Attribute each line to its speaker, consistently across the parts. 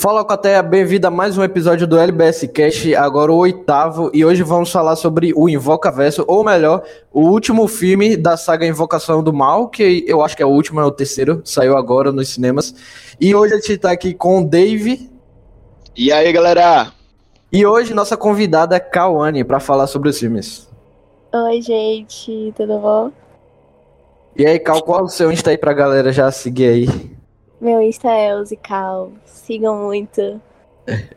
Speaker 1: Fala Coteia, bem-vindo a mais um episódio do LBS Cast, agora o oitavo, e hoje vamos falar sobre o Invoca Verso, ou melhor, o último filme da saga Invocação do Mal, que eu acho que é o último, é o terceiro, saiu agora nos cinemas. E hoje a gente tá aqui com o Dave.
Speaker 2: E aí, galera?
Speaker 1: E hoje nossa convidada é Kawane para falar sobre os filmes.
Speaker 3: Oi, gente, tudo bom?
Speaker 1: E aí, Cal, qual é o seu Insta aí pra galera já seguir aí?
Speaker 3: Meu Insta é Cal. Sigam muito.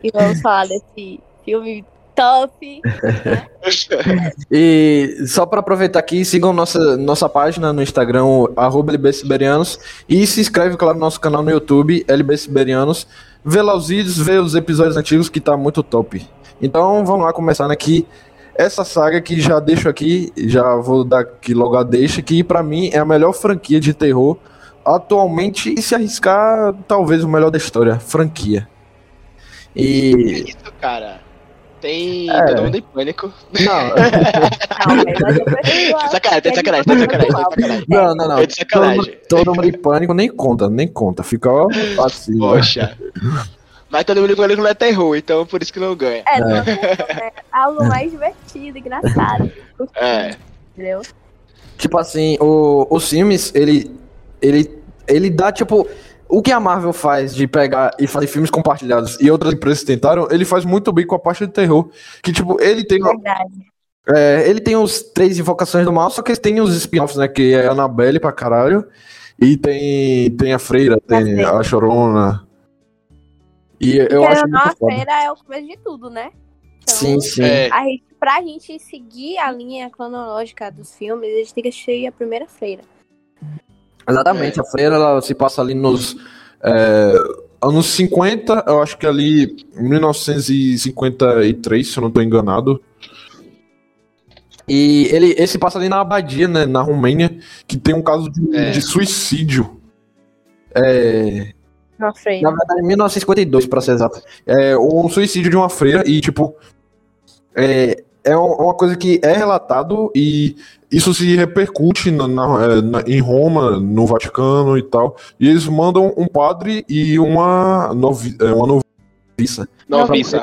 Speaker 3: E vamos falar desse filme top.
Speaker 1: e só para aproveitar aqui, sigam nossa, nossa página no Instagram, LBSiberianos, e se inscreve, claro, no nosso canal no YouTube, LBSiberianos. Vê lá os vídeos, vê os episódios antigos que tá muito top. Então vamos lá, começando aqui. Essa saga que já deixo aqui, já vou dar aqui logo a deixa, que para mim é a melhor franquia de terror atualmente e se arriscar, talvez o melhor da história, franquia.
Speaker 2: E. Isso, cara. Tem é. todo mundo em pânico. Não. não sacanagem, tem sacanagem, tem sacanagem,
Speaker 1: Não, não, não. É todo, todo mundo em pânico nem conta, nem conta. Fica assim.
Speaker 2: Poxa. Mas todo mundo em pânico não é terror, então por isso que não ganha.
Speaker 3: É, não, é algo mais divertido, engraçado.
Speaker 2: É.
Speaker 3: Entendeu?
Speaker 1: Tipo assim, o, o Sims, ele, ele, ele dá, tipo, o que a Marvel faz de pegar e fazer filmes compartilhados e outras empresas tentaram, ele faz muito bem com a parte de terror. Que, tipo, ele tem.
Speaker 3: Verdade.
Speaker 1: É, ele tem os três invocações do mal, só que tem os spin-offs, né? Que é a Annabelle pra caralho. E tem, tem a Freira, tem a, a Chorona. E eu Porque acho
Speaker 3: a Freira é o começo de tudo, né?
Speaker 1: Então, sim, sim.
Speaker 3: É. A gente, pra gente seguir a linha cronológica dos filmes, a gente tem que assistir a primeira Freira.
Speaker 1: Exatamente, é. a freira ela se passa ali nos é, anos 50, eu acho que ali 1953, se eu não estou enganado. E ele esse passa ali na Abadia, né, na Romênia, que tem um caso de, é. de suicídio. É,
Speaker 3: na
Speaker 1: verdade, em 1952, para ser exato. É um suicídio de uma freira e, tipo, é, é uma coisa que é relatado e isso se repercute na, na, é, na, em Roma, no Vaticano e tal. E eles mandam um padre e uma, novi, é, uma noviça.
Speaker 2: Noviça.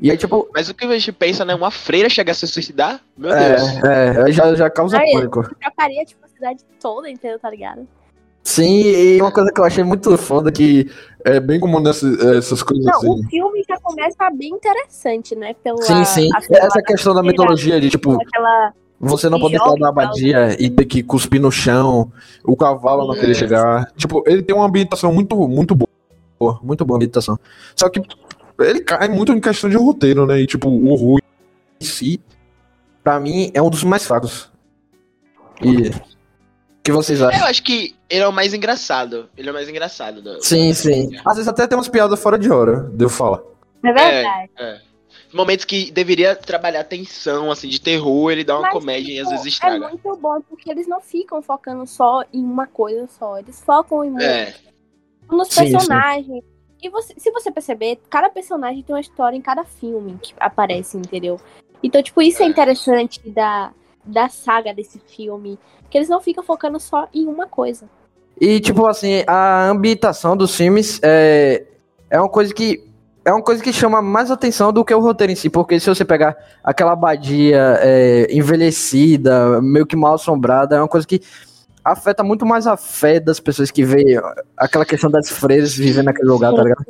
Speaker 1: E aí, tipo.
Speaker 2: Mas o que a gente pensa, né? Uma freira chegar a se suicidar? Meu
Speaker 1: é,
Speaker 2: Deus.
Speaker 1: É, já, já causa aí, pânico.
Speaker 3: Trocaria, tipo, a cidade toda, entendeu? Tá ligado?
Speaker 1: Sim, e uma coisa que eu achei muito foda que é bem comum nessas essas coisas
Speaker 3: Não,
Speaker 1: assim.
Speaker 3: o filme já começa bem interessante, né? Pela,
Speaker 1: sim, sim. Essa questão da mitologia de, tipo, aquela... você não pode estar na abadia e ter que cuspir no chão, o cavalo não querer chegar. Tipo, ele tem uma ambientação muito, muito boa. Muito boa ambientação. Só que ele cai muito em questão de roteiro, né? E, tipo, o horror em si, pra mim, é um dos mais fracos. E que vocês acham?
Speaker 2: Eu acho que ele é o mais engraçado. Ele é o mais engraçado. Do...
Speaker 1: Sim, sim. Às vezes até tem umas piadas fora de hora, devo falar.
Speaker 3: É verdade.
Speaker 2: É, é. Momentos que deveria trabalhar tensão, assim, de terror, ele dá uma Mas, comédia tipo, e às vezes estraga.
Speaker 3: É muito bom porque eles não ficam focando só em uma coisa só. Eles focam em é. nos personagens. Sim, sim. E você, se você perceber, cada personagem tem uma história em cada filme que aparece, entendeu? Então, tipo, isso é, é interessante da, da saga desse filme que eles não ficam focando só em uma coisa.
Speaker 1: E, tipo assim, a ambientação dos filmes é, é uma coisa que. É uma coisa que chama mais atenção do que o roteiro em si, porque se você pegar aquela abadia é, envelhecida, meio que mal assombrada, é uma coisa que afeta muito mais a fé das pessoas que veem aquela questão das freiras vivendo naquele lugar, tá ligado?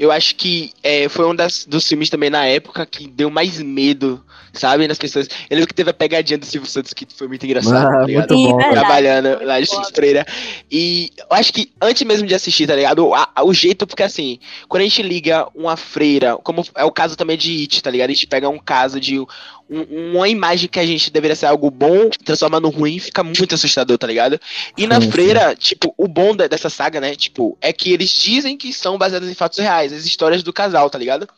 Speaker 2: Eu acho que é, foi um das, dos filmes também na época que deu mais medo sabe? Nas pessoas. Eu lembro que teve a pegadinha do Silvio Santos que foi muito engraçado, ah, tá ligado?
Speaker 1: Muito bom.
Speaker 2: Trabalhando lá de Estreira. E eu acho que antes mesmo de assistir, tá ligado? O, a, o jeito, porque assim, quando a gente liga uma freira, como é o caso também de It, tá ligado? A gente pega um caso de um, uma imagem que a gente deveria ser algo bom, transforma no ruim, fica muito assustador, tá ligado? E na sim, freira, sim. tipo, o bom dessa saga, né, tipo, é que eles dizem que são baseadas em fatos reais, as histórias do casal, tá ligado?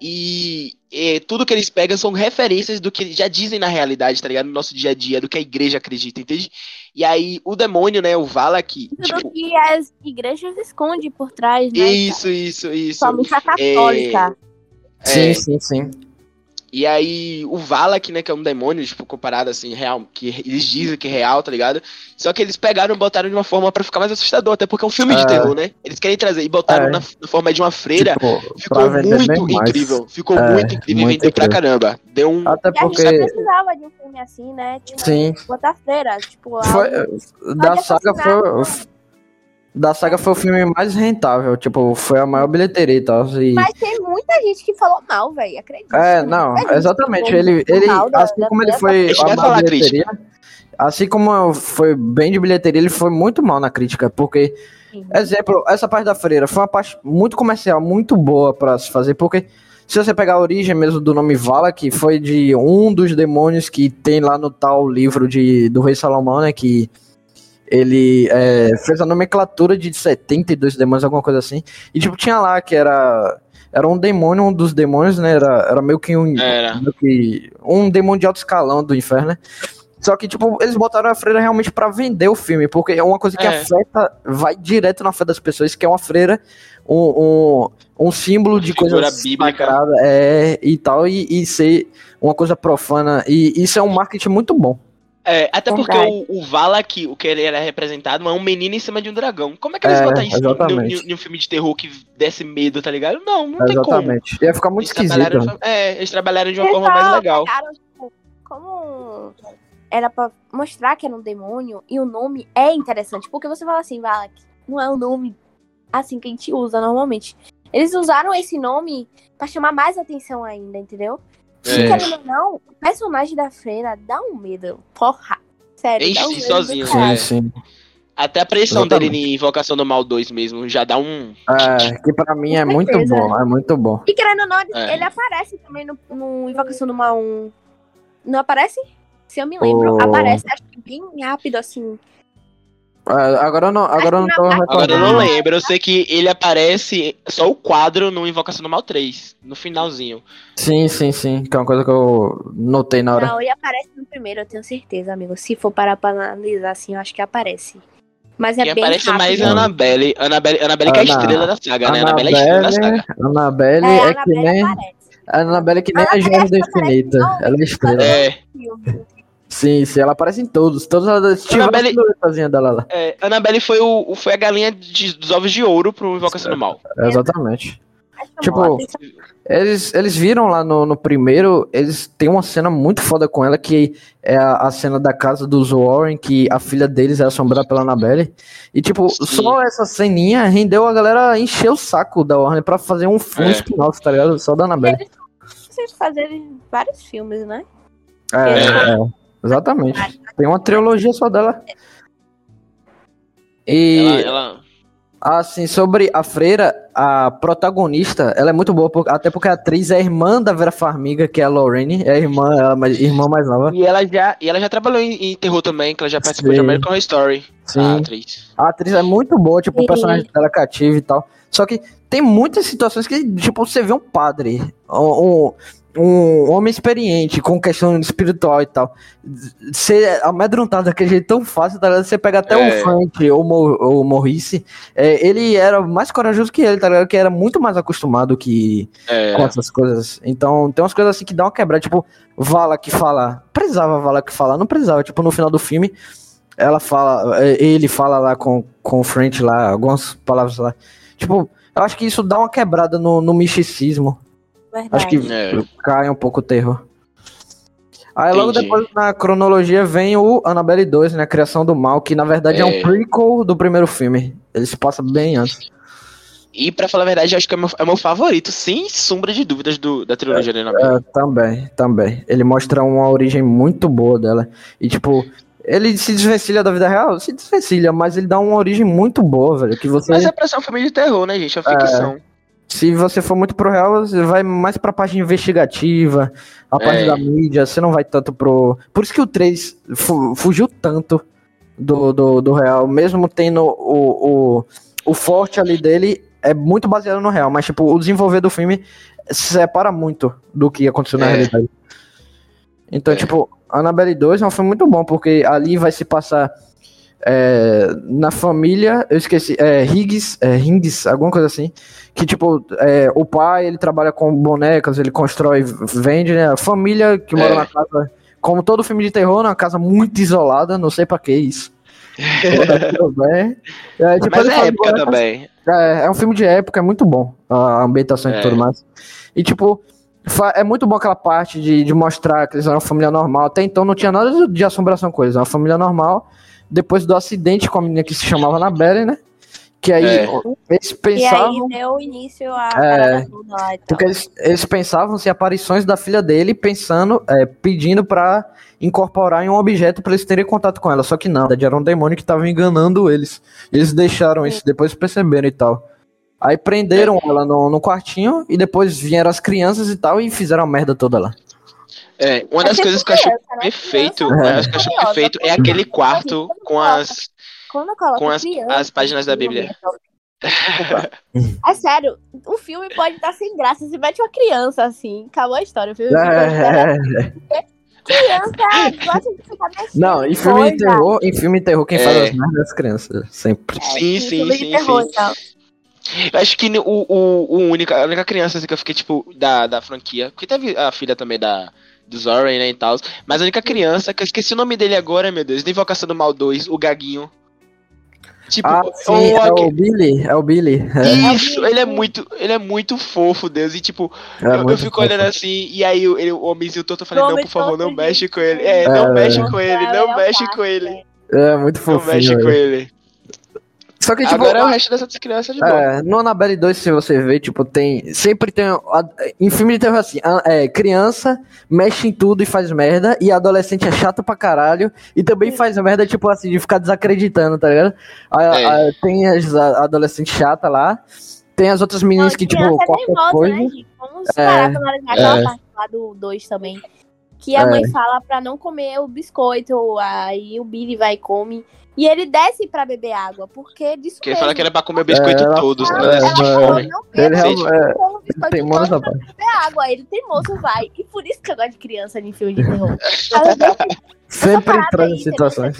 Speaker 2: E, e tudo que eles pegam são referências do que eles já dizem na realidade, tá ligado? No nosso dia a dia, do que a igreja acredita, entende? E aí, o demônio, né, o Valak...
Speaker 3: Tudo tipo, que as igrejas escondem por trás, né?
Speaker 2: Isso, isso, isso.
Speaker 3: Somente a católica.
Speaker 1: É... Sim, sim, sim.
Speaker 2: E aí, o Valak, né, que é um demônio, tipo, comparado assim, real, que eles dizem que é real, tá ligado? Só que eles pegaram e botaram de uma forma para ficar mais assustador, até porque é um filme é. de terror, né? Eles querem trazer e botaram é. na, na, forma de uma freira. Tipo, ficou muito incrível. Ficou é, muito incrível e vendeu pra caramba. Deu um.
Speaker 3: Até porque. E a gente precisava de um filme assim, né? Tipo,
Speaker 1: Sim.
Speaker 3: Botar freira. Tipo,
Speaker 1: foi, da saga foi da saga foi o filme mais rentável, tipo, foi a maior bilheteria e tal. E...
Speaker 3: Mas tem muita gente que falou mal, velho, acredito.
Speaker 1: É, não, exatamente. Ele, ele assim da, como da ele foi a maior bilheteria, assim como foi bem de bilheteria, ele foi muito mal na crítica, porque, Sim. exemplo, essa parte da freira foi uma parte muito comercial, muito boa para se fazer, porque se você pegar a origem mesmo do nome Vala, que foi de um dos demônios que tem lá no tal livro de, do Rei Salomão, né, que ele é, fez a nomenclatura de 72 demônios, alguma coisa assim. E tipo, tinha lá que era. Era um demônio, um dos demônios, né? Era, era meio que um. Meio que, um demônio de alto escalão do inferno, né? Só que, tipo, eles botaram a freira realmente para vender o filme, porque é uma coisa que é. afeta, vai direto na fé das pessoas, que é uma freira, um, um, um símbolo de coisa sagrada, é, e tal, e, e ser uma coisa profana. E isso é um marketing muito bom.
Speaker 2: É, até porque o, o Valak, o que ele era representado, é um menino em cima de um dragão. Como é que eles é, botam isso em um filme de terror que desse medo, tá ligado? Não, não tem
Speaker 1: exatamente. como. Ia ficar muito eles esquisito.
Speaker 2: É, eles trabalharam de uma eles forma mais legal.
Speaker 3: Pegaram, tipo, como era pra mostrar que era um demônio, e o nome é interessante, porque você fala assim, Valak, não é um nome assim que a gente usa normalmente. Eles usaram esse nome para chamar mais atenção ainda, entendeu? É. Querendo ou não, o personagem da freira dá um medo. Porra. Sério. Enche
Speaker 2: dá um sozinho, né? Sim, sim. Até a pressão dele em Invocação do Mal 2 mesmo já dá um.
Speaker 1: É, que pra mim é muito bom, é muito bom.
Speaker 3: E querendo ou não, é. ele aparece também no, no, Invocação do Mal 1. Não aparece? Se eu me lembro, oh. aparece, acho que bem rápido assim.
Speaker 1: Ah, agora eu não, agora não tô
Speaker 2: Agora eu não lembro. Eu sei que ele aparece só o quadro no Invocação do Mal 3, no finalzinho.
Speaker 1: Sim, sim, sim. Que é uma coisa que eu notei na hora.
Speaker 3: Não, ele aparece no primeiro, eu tenho certeza, amigo. Se for parar pra analisar assim, eu acho que aparece. Mas é e bem aparece
Speaker 2: rápido. mais a Annabelle. Annabelle, Annabelle Ana, que é a estrela da saga, né? Annabelle é a estrela da saga.
Speaker 1: Annabelle é, é que nem. A Annabelle é que nem a Joia do Infinito. Ela é estrela. É. Sim, sim, ela aparece em todos. Todas as
Speaker 2: Annabelle, dela lá. É, Annabelle foi, o, foi a galinha de, dos ovos de ouro pro Invocação é, do Mal.
Speaker 1: Exatamente. Tipo, eles, eles viram lá no, no primeiro, eles têm uma cena muito foda com ela, que é a, a cena da casa dos Warren, que a filha deles é assombrada pela Annabelle. E, tipo, Sim. só essa ceninha rendeu a galera encher o saco da Warner pra fazer um, um é. spin-off, tá ligado? Só da Annabelle.
Speaker 3: Vocês fazerem vários filmes, né?
Speaker 1: É, é. Exatamente. Tem uma trilogia só dela. E. Ela, ela... Assim, sobre a freira, a protagonista, ela é muito boa, até porque a atriz é irmã da Vera Farmiga, que é a Lorraine, é a irmã, ela, irmã mais nova.
Speaker 2: E ela já, e ela já trabalhou em, em terror também, que ela já participou Sim. de American Horror Story.
Speaker 1: Sim. A atriz. A atriz é muito boa, tipo, o personagem dela é cativo e tal. Só que tem muitas situações que, tipo, você vê um padre, um, um um homem experiente com questão espiritual e tal, ser amedrontado daquele jeito tão fácil, tá ligado? Você pega até é. o Frank ou o Morrice, é, ele era mais corajoso que ele, tá ligado? Que era muito mais acostumado que é. com essas coisas. Então, tem umas coisas assim que dá uma quebrada, tipo, Vala que fala, precisava Vala que falar, não precisava, tipo, no final do filme, ela fala, é, ele fala lá com, com o French lá, algumas palavras lá. Tipo, eu acho que isso dá uma quebrada no, no misticismo. Verdade. Acho que é. cai um pouco o terror. Aí logo depois na cronologia vem o Annabelle 2, né? A Criação do Mal, que na verdade é, é um prequel do primeiro filme. Ele se passa bem antes.
Speaker 2: E pra falar a verdade, acho que é meu, é meu favorito, sem sombra de dúvidas do, da trilogia
Speaker 1: é,
Speaker 2: da Annabelle.
Speaker 1: É, também, também. Ele mostra uma origem muito boa dela. E tipo, ele se desvencilha da vida real? Se desvencilha, mas ele dá uma origem muito boa, velho. Que você...
Speaker 2: Mas é pra ser uma família de terror, né, gente? É uma ficção. É.
Speaker 1: Se você for muito pro real, você vai mais pra parte investigativa, a é. parte da mídia, você não vai tanto pro. Por isso que o 3 fu fugiu tanto do, do, do real, mesmo tendo o, o, o forte ali dele, é muito baseado no real, mas tipo, o desenvolver do filme se separa muito do que aconteceu na é. realidade. Então, é. tipo, Annabelle 2 é um filme muito bom, porque ali vai se passar é, na família, eu esqueci, é, Higgs, é, Higgs, alguma coisa assim, que tipo, é, o pai, ele trabalha com bonecas, ele constrói, vende, né? A família que mora é. na casa, como todo filme de terror, uma casa muito isolada, não sei pra que isso.
Speaker 2: é, tipo, Mas é época bonecas, também.
Speaker 1: É, é um filme de época, é muito bom a ambientação e tudo mais. E tipo, é muito bom aquela parte de, de mostrar que eles eram uma família normal. Até então não tinha nada de assombração com eles, uma família normal depois do acidente com a menina que se chamava Anabelle, né? Que aí é. eles pensavam.
Speaker 3: E aí deu início a.
Speaker 1: É, lá, então. Porque eles, eles pensavam se aparições da filha dele, pensando, é, pedindo para incorporar em um objeto para eles terem contato com ela. Só que não, era um demônio que estava enganando eles. Eles deixaram isso, depois perceberam e tal. Aí prenderam é. ela no, no quartinho e depois vieram as crianças e tal e fizeram a merda toda lá.
Speaker 2: É, uma das coisas que eu acho né? perfeito, uma das que eu acho perfeito é aquele quarto com as com as, as páginas da Bíblia.
Speaker 3: É sério, o filme pode estar sem graça se mete uma criança assim, acabou a história. O filme é... Criança gosta de ficar mexendo.
Speaker 1: Não, em filme de terror, em filme de terror, quem é. faz as merdas é as crianças, sempre.
Speaker 2: É, sim, sim, sim, terror, sim. Eu acho que o, o, o única, a única criança assim, que eu fiquei, tipo, da, da franquia, porque teve a filha também da, do Zoran, né, e tal. Mas a única criança, que eu esqueci o nome dele agora, meu Deus, de Invocação do Mal 2, o Gaguinho.
Speaker 1: Tipo, ah, sim, o... é o Billy, é o Billy.
Speaker 2: É. Isso, ele é muito, ele é muito fofo, Deus. E tipo, é eu, eu, fico fofo. olhando assim, e aí ele, o homenzinho todo falando, não, por favor, não mexe com ele. É, não é, mexe com ele, não mexe com ele.
Speaker 1: É, muito fofo.
Speaker 2: Não mexe com ele.
Speaker 1: Só que, tipo,
Speaker 2: Agora é o resto dessas crianças de boa. É,
Speaker 1: no Annabelle 2, se você ver, tipo, tem. Sempre tem. Em filme de terror assim, é, criança mexe em tudo e faz merda, e adolescente é chato pra caralho, e também faz merda, tipo assim, de ficar desacreditando, tá ligado? A, é. a, tem as adolescentes chata lá, tem as outras meninas Não, que, tipo, é qualquer volta, coisa. Né,
Speaker 3: Vamos é, parar é, pra aquela é. parte lá do 2 também. Que a mãe é. fala pra não comer o biscoito, aí o Billy vai e come. E ele desce pra beber água, porque disso
Speaker 2: Porque ele fala que era pra comer o biscoito é, todos, né?
Speaker 1: É, é, ele é, tem moço
Speaker 3: pra beber água, ele tem moço, vai. E por isso que eu gosto de criança em filme de terror.
Speaker 1: Sempre traz situações.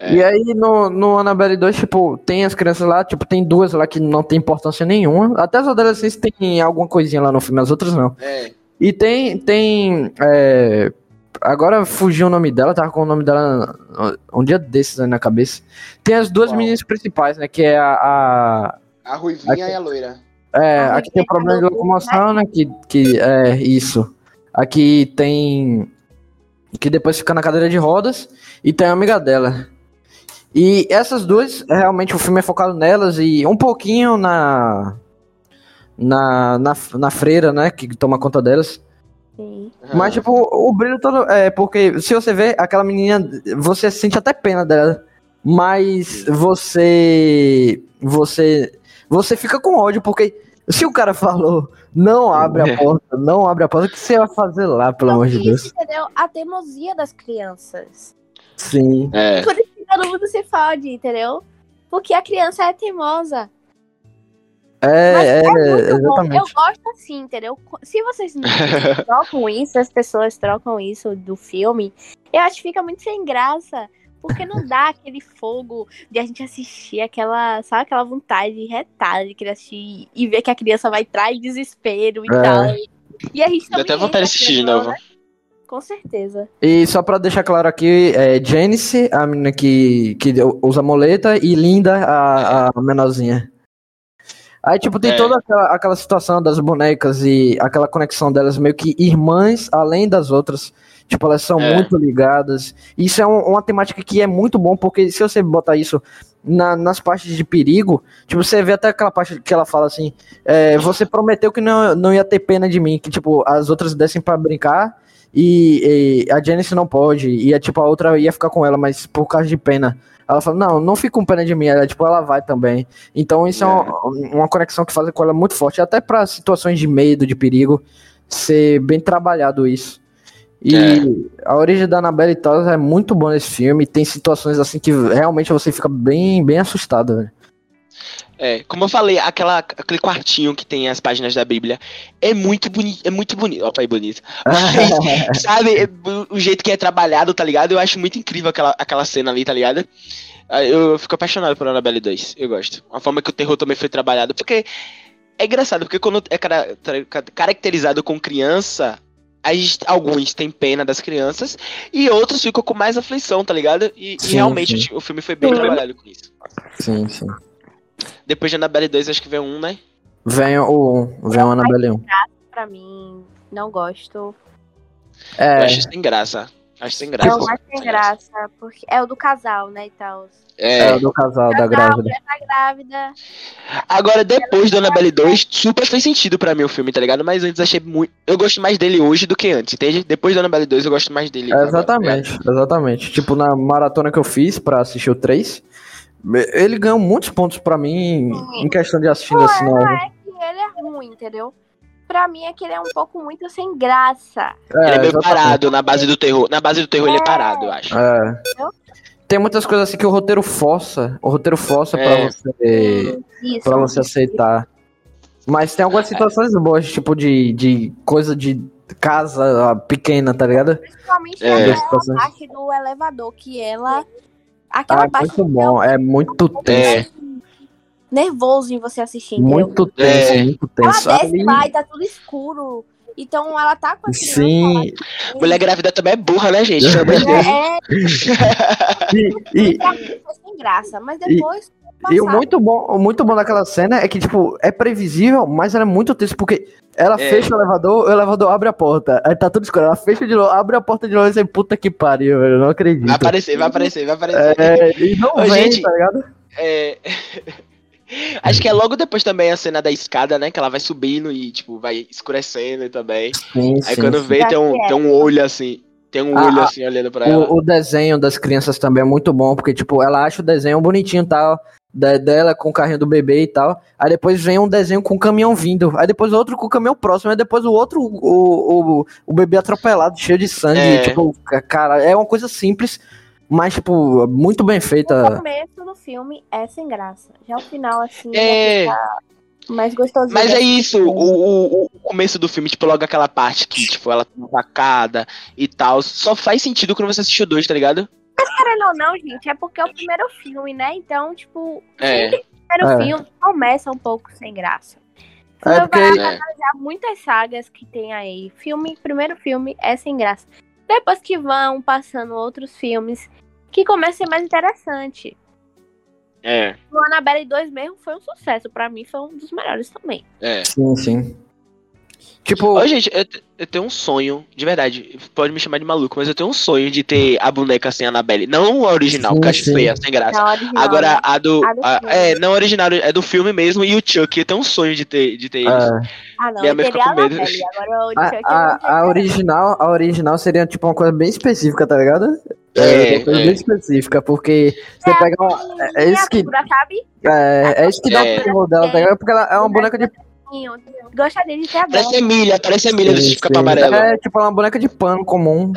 Speaker 1: É. E aí no, no Annabelle 2, tipo, tem as crianças lá, tipo, tem duas lá que não tem importância nenhuma. Até as adolescentes tem alguma coisinha lá no filme, as outras não.
Speaker 2: É.
Speaker 1: E tem, tem é, Agora fugiu o nome dela, tava com o nome dela um dia desses aí na cabeça. Tem as duas Uau. meninas principais, né? Que é a.
Speaker 2: A, a Ruivinha a, e a Loira.
Speaker 1: É, a aqui tem problema de locomoção, né? Que, que é isso. Aqui tem. Que depois fica na cadeira de rodas. E tem a amiga dela. E essas duas, realmente o filme é focado nelas e um pouquinho na. Na, na, na freira, né? Que toma conta delas. Sim. Mas, tipo, o brilho todo. É, porque se você vê aquela menina, você sente até pena dela. Mas você. Você. Você fica com ódio, porque se o cara falou, não abre a é. porta, não abre a porta, o que você vai fazer lá, pelo amor de Deus?
Speaker 3: Entendeu? A teimosia das crianças.
Speaker 1: Sim.
Speaker 2: É.
Speaker 3: Por isso que todo mundo se fode, entendeu? Porque a criança é teimosa.
Speaker 1: É, é, é exatamente.
Speaker 3: Eu gosto assim, entendeu? Se vocês trocam isso, as pessoas trocam isso do filme, eu acho que fica muito sem graça. Porque não dá aquele fogo de a gente assistir aquela, sabe, aquela vontade retada de querer assistir e ver que a criança vai em desespero e é. tal. E a gente
Speaker 2: Dá até vontade de assistir de novo. Né?
Speaker 3: Com certeza.
Speaker 1: E só pra deixar claro aqui, é Janice, a menina que, que usa moleta, e Linda, a, a menorzinha. Aí, tipo, tem é. toda aquela, aquela situação das bonecas e aquela conexão delas meio que irmãs, além das outras. Tipo, elas são é. muito ligadas. Isso é um, uma temática que é muito bom, porque se você botar isso na, nas partes de perigo, tipo, você vê até aquela parte que ela fala assim: é, você prometeu que não, não ia ter pena de mim, que, tipo, as outras dessem para brincar e, e, a Janice não pode, e a, tipo, a outra ia ficar com ela, mas por causa de pena. Ela fala, não, não fica com pena de mim, ela, tipo, ela vai também. Então isso é, é uma, uma, conexão que faz com ela muito forte, até para situações de medo, de perigo, ser bem trabalhado isso. E é. a origem da Annabelle Tosa é muito boa nesse filme, tem situações assim que realmente você fica bem, bem assustado, velho.
Speaker 2: É, como eu falei, aquela, aquele quartinho que tem as páginas da Bíblia é muito bonito, é muito bonito. Opa, é bonito. Mas, sabe, o jeito que é trabalhado, tá ligado? Eu acho muito incrível aquela, aquela cena ali, tá ligado? Eu fico apaixonado por Annabelle 2, eu gosto. A forma que o terror também foi trabalhado, porque é engraçado, porque quando é caracterizado com criança, gente, alguns têm pena das crianças e outros ficam com mais aflição, tá ligado? E, sim, e realmente sim. o filme foi bem trabalhado com isso.
Speaker 1: Sim, sim.
Speaker 2: Depois de Annabelle 2, acho que vem um, né?
Speaker 1: Vem o, vem o Annabelle 1.
Speaker 3: Pra mim, não gosto.
Speaker 2: É... Eu acho sem graça. Acho sem graça.
Speaker 3: Não, acho sem graça, porque é o do casal, né, e tal.
Speaker 1: É, é o do casal, da grávida.
Speaker 3: Tá grávida.
Speaker 2: Agora, depois do Annabelle 2, super fez sentido pra mim o filme, tá ligado? Mas antes achei muito. Eu gosto mais dele hoje do que antes, entende? Depois do Annabelle 2, eu gosto mais dele.
Speaker 1: É, exatamente, agora. exatamente. Tipo, na maratona que eu fiz pra assistir o 3, ele ganhou muitos pontos pra mim em questão de assistindo Pô, assim.
Speaker 3: Não é que ele é ruim, entendeu? Pra mim é que ele é um pouco muito sem graça.
Speaker 2: É, ele é meio parado na base do terror. Na base do terror é. ele é parado, eu acho.
Speaker 1: É. Tem muitas coisas assim que o roteiro força. O roteiro força é. pra você. Isso, pra você aceitar. Mas tem algumas situações boas, tipo de, de coisa de casa pequena, tá ligado?
Speaker 3: Principalmente é. a parte do elevador, que ela Aquela
Speaker 1: ah, parte muito bom, é muito tenso. É.
Speaker 3: Nervoso em você assistir.
Speaker 1: Muito tenso, é. muito tenso.
Speaker 3: Ela desce lá e tá tudo escuro. Então ela tá com a criança.
Speaker 1: Sim.
Speaker 2: Mulher grávida também é burra, né, gente?
Speaker 3: É. e, e, sem graça, mas depois.
Speaker 1: E, e o muito bom, o muito bom daquela cena é que, tipo, é previsível, mas era muito tenso, porque ela é. fecha o elevador, o elevador abre a porta. Aí tá tudo escuro. Ela fecha de novo, abre a porta de novo e você, puta que pariu, velho. Eu não acredito.
Speaker 2: Vai aparecer, vai aparecer, vai aparecer.
Speaker 1: É, e não Ô, vem, gente, tá ligado?
Speaker 2: É. Acho que é logo depois também a cena da escada, né? Que ela vai subindo e, tipo, vai escurecendo também. Sim, Aí sim, quando sim. vê, tem um, tem um olho assim. Tem um ah, olho assim olhando pra
Speaker 1: o,
Speaker 2: ela.
Speaker 1: O desenho das crianças também é muito bom, porque, tipo, ela acha o desenho bonitinho e tal dela com o carrinho do bebê e tal. Aí depois vem um desenho com o caminhão vindo. Aí depois outro com o caminhão próximo. Aí depois o outro, o, o, o bebê atropelado, cheio de sangue. É. Tipo, cara, é uma coisa simples, mas, tipo, muito bem feita.
Speaker 3: O começo do filme é sem graça. Já o final, assim, é. mais gostoso.
Speaker 2: Mas é isso, o, o, o, começo do filme, tipo, logo aquela parte que, tipo, ela tá facada e tal, só faz sentido quando você assiste o dois, tá ligado?
Speaker 3: Querendo ou não, gente, é porque é o primeiro filme, né? Então, tipo, é. o primeiro é. filme começa um pouco sem graça. Você é porque... vai analisar muitas sagas que tem aí. Filme, primeiro filme é sem graça. Depois que vão passando outros filmes, que começa a ser mais interessante.
Speaker 2: É.
Speaker 3: O Annabelle 2 mesmo foi um sucesso. Pra mim foi um dos melhores também.
Speaker 2: É.
Speaker 1: Sim, sim. Tipo.
Speaker 2: Ô, gente, eu, eu, tenho um sonho, de verdade. Pode me chamar de maluco, mas eu tenho um sonho de ter a boneca sem Annabelle. Não a original, que acho feia, sem graça. Agora, a do. A do a, é, não a original, é do filme mesmo. E o Chuck, eu tenho um sonho de ter, de ter
Speaker 3: isso. É. Ah, não, Minha mãe fica com medo. Agora, o
Speaker 1: Chuck a, original, a original seria tipo uma coisa bem específica, tá ligado?
Speaker 2: É, é, é.
Speaker 1: bem específica, porque você
Speaker 3: é,
Speaker 1: pega uma. É, é isso que. É, é isso que dá o terror dela, tá ligado? Porque ela é uma boneca de
Speaker 3: Gostaria de ter a
Speaker 2: Parece Emília, parece Emília do capa amarelo.
Speaker 1: É tipo uma boneca de pano comum.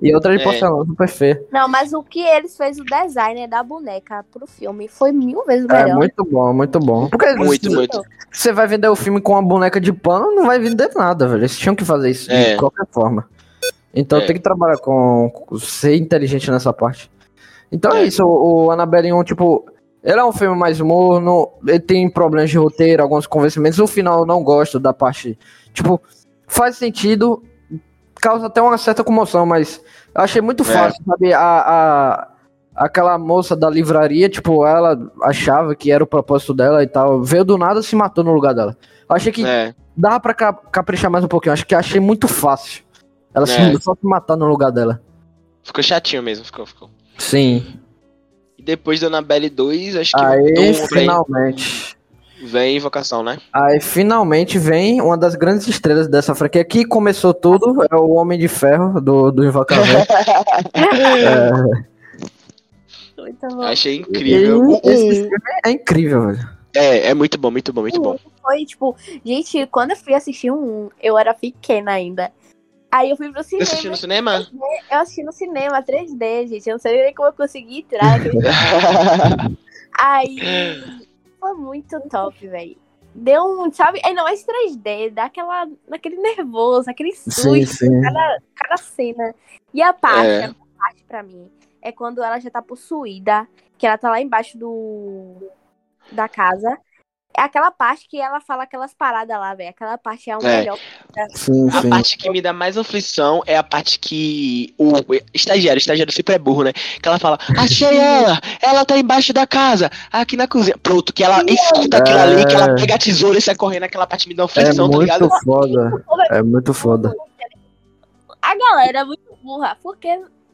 Speaker 1: E outra de é. porcelana, super feia.
Speaker 3: Não, mas o que eles fez o design da boneca pro filme foi mil vezes
Speaker 1: é,
Speaker 3: melhor.
Speaker 1: É muito bom, muito bom. Porque
Speaker 2: muito, muito.
Speaker 1: Você vai vender o filme com uma boneca de pano, não vai vender nada, velho. Eles tinham que fazer isso é. de qualquer forma. Então é. tem que trabalhar com, com, ser inteligente nessa parte. Então é, é isso, o, o Annabelle 1, tipo, ele é um filme mais morno, ele tem problemas de roteiro, alguns convencimentos. O final eu não gosto da parte. Tipo, faz sentido, causa até uma certa comoção, mas eu achei muito é. fácil, é. sabe? A, a, aquela moça da livraria, tipo, ela achava que era o propósito dela e tal. Veio do nada e se matou no lugar dela. Eu achei que é. dava pra caprichar mais um pouquinho. Eu acho que achei muito fácil. Ela é. só se matar no lugar dela.
Speaker 2: Ficou chatinho mesmo, ficou, ficou.
Speaker 1: Sim
Speaker 2: depois da Annabelle 2, acho que
Speaker 1: Aí, finalmente.
Speaker 2: Vem, vem Invocação, né?
Speaker 1: Aí finalmente vem uma das grandes estrelas dessa franquia. Aqui começou tudo, é o Homem de Ferro do, do Invocação.
Speaker 2: é... Achei incrível.
Speaker 1: E, esse filme é incrível, velho.
Speaker 2: É, é muito bom, muito bom, muito bom.
Speaker 3: Foi, tipo, gente, quando eu fui assistir um, eu era pequena ainda. Aí eu fui pro cinema.
Speaker 2: Você assistiu no cinema?
Speaker 3: Eu assisti no cinema 3D, gente. Eu não sei nem como eu consegui entrar. aí foi muito top, velho. Deu um, sabe? Ainda mais 3D, dá aquela, aquele nervoso, aquele susto, sim, sim. Cada, cada cena. E a parte, é. a parte pra mim, é quando ela já tá possuída, que ela tá lá embaixo do da casa é aquela parte que ela fala aquelas paradas lá, velho. Aquela parte é o é. melhor.
Speaker 2: Sim, a sim. parte que me dá mais aflição é a parte que o estagiário, o estagiário sempre é burro, né? Que ela fala, achei ela, ela tá embaixo da casa, aqui na cozinha. Pronto, que ela escuta é... aquilo ali, que ela pega a tesoura e sai correndo, aquela parte me dá aflição,
Speaker 1: é tá ligado? É muito foda, é muito foda.
Speaker 3: A galera é muito burra, porque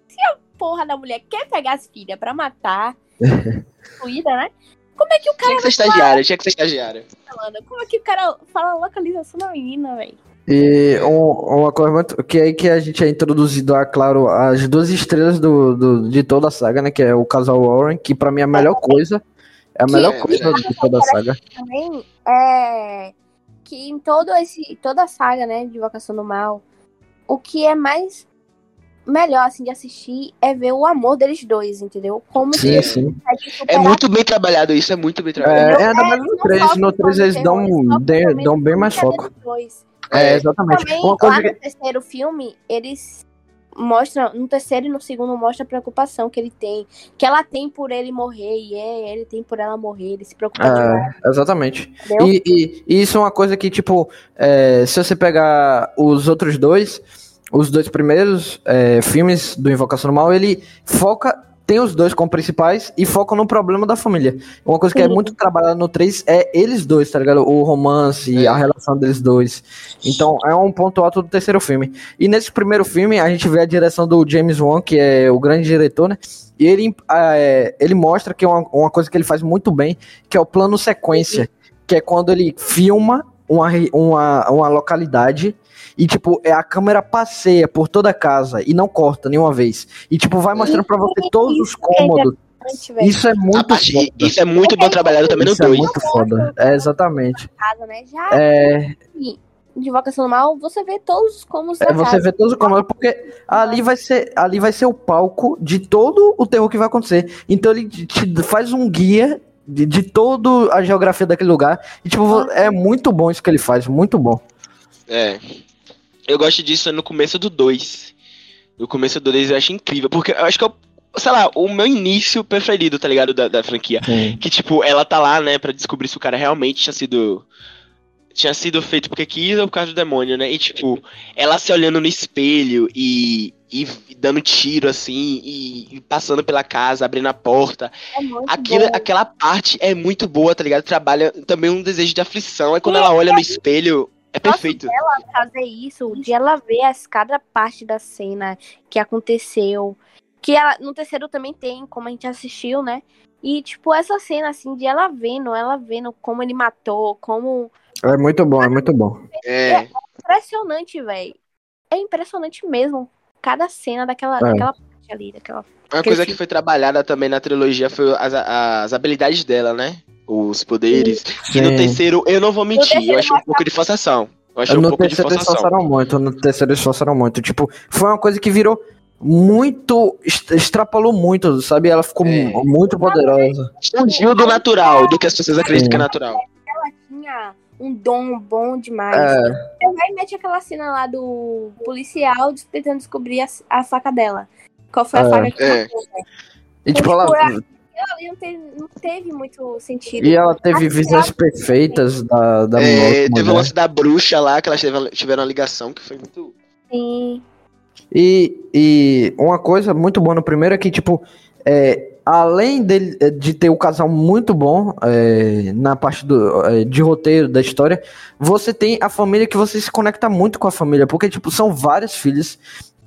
Speaker 3: se a porra da mulher quer pegar as filhas pra matar, cuida, né? Como é que o cara.
Speaker 2: Tinha que ser estagiário, tinha que ser estagiário.
Speaker 3: Como é que o cara fala localização da menina, velho?
Speaker 1: E um, uma coisa muito, que é aí que a gente é introduzido a, claro, as duas estrelas do, do, de toda a saga, né? Que é o casal Warren, que pra mim é a melhor coisa. É a melhor é, coisa é. de toda a saga.
Speaker 3: Também é que em todo esse, toda a saga, né, de Vocação do Mal, o que é mais melhor assim de assistir é ver o amor deles dois, entendeu?
Speaker 1: Como sim, que sim.
Speaker 2: É muito bem trabalhado isso, é muito bem trabalhado.
Speaker 1: É, é ainda mais no 3, no 3 eles dão, dão, dão bem mais foco. É, exatamente.
Speaker 3: Também, Uma coisa lá no terceiro filme, eles mostram, no terceiro e no segundo mostra a preocupação que ele tem, que ela tem por ele morrer, e é, ele tem por ela morrer, ele se preocupa é.
Speaker 1: Exatamente. E, e, e, isso é uma coisa que, tipo, é, se você pegar os outros dois, os dois primeiros é, filmes do Invocação do Mal, ele foca, tem os dois como principais e foca no problema da família. Uma coisa que é muito trabalhada no 3 é eles dois, tá ligado? O romance, é. a relação deles dois. Então é um ponto alto do terceiro filme. E nesse primeiro filme, a gente vê a direção do James Wan, que é o grande diretor, né? E ele, é, ele mostra que é uma, uma coisa que ele faz muito bem, que é o plano sequência, que é quando ele filma uma, uma, uma localidade e, tipo, é, a câmera passeia por toda a casa e não corta nenhuma vez. E, tipo, vai mostrando pra você todos os cômodos. Isso é muito
Speaker 2: parte, foda. Isso é muito bom trabalhado também no 2.
Speaker 1: Isso é muito foda. É, exatamente.
Speaker 3: Né? É... de Invocação do Mal, você vê todos os cômodos
Speaker 1: é, Você vê todos os cômodos, porque ali vai, ser, ali vai ser o palco de todo o terror que vai acontecer. Então ele te faz um guia de, de toda a geografia daquele lugar. E, tipo, é muito bom isso que ele faz, muito bom.
Speaker 2: É. Eu gosto disso no começo do 2. No começo do 2 eu acho incrível, porque eu acho que é o, sei lá, o meu início preferido, tá ligado? Da, da franquia. Sim. Que, tipo, ela tá lá, né, pra descobrir se o cara realmente tinha sido. Tinha sido feito porque quis ou por causa do demônio, né? E, tipo, ela se olhando no espelho e, e dando tiro, assim, e, e passando pela casa, abrindo a porta. É Aquilo, aquela parte é muito boa, tá ligado? Trabalha também um desejo de aflição. É quando ela olha no espelho, é perfeito.
Speaker 3: De ela fazer isso, de ela ver as, cada parte da cena que aconteceu. Que ela, no terceiro também tem, como a gente assistiu, né? E, tipo, essa cena, assim, de ela vendo, ela vendo como ele matou, como.
Speaker 1: É muito bom, é muito bom.
Speaker 3: É, é impressionante, velho. É impressionante mesmo. Cada cena daquela, é. daquela parte ali, daquela.
Speaker 2: Uma coisa que foi trabalhada também na trilogia foi as, as habilidades dela, né? Os poderes. Sim. E no terceiro, eu não vou mentir, eu acho um pouco de forçação. Eu acho
Speaker 1: no
Speaker 2: um pouco
Speaker 1: terceiro de forçação. Eles muito, no terceiro eles forçaram muito. Tipo, foi uma coisa que virou muito. extrapolou muito, sabe? Ela ficou é. muito poderosa.
Speaker 2: Fugiu do natural, do que as pessoas acreditam Sim. que é natural.
Speaker 3: Ela tinha um dom bom demais. É. Aí mete aquela cena lá do policial tentando descobrir a, a faca dela. Qual foi a é. faca que é. né?
Speaker 1: E tipo, ela,
Speaker 3: não teve, não teve muito sentido.
Speaker 1: E ela teve visões perfeitas da, da
Speaker 2: é, Teve o lance da bruxa lá, que elas tiveram, tiveram uma ligação que foi muito.
Speaker 3: Sim.
Speaker 1: E, e uma coisa muito boa no primeiro é que, tipo, é, além de, de ter o um casal muito bom é, na parte do, é, de roteiro da história, você tem a família que você se conecta muito com a família, porque, tipo, são várias filhas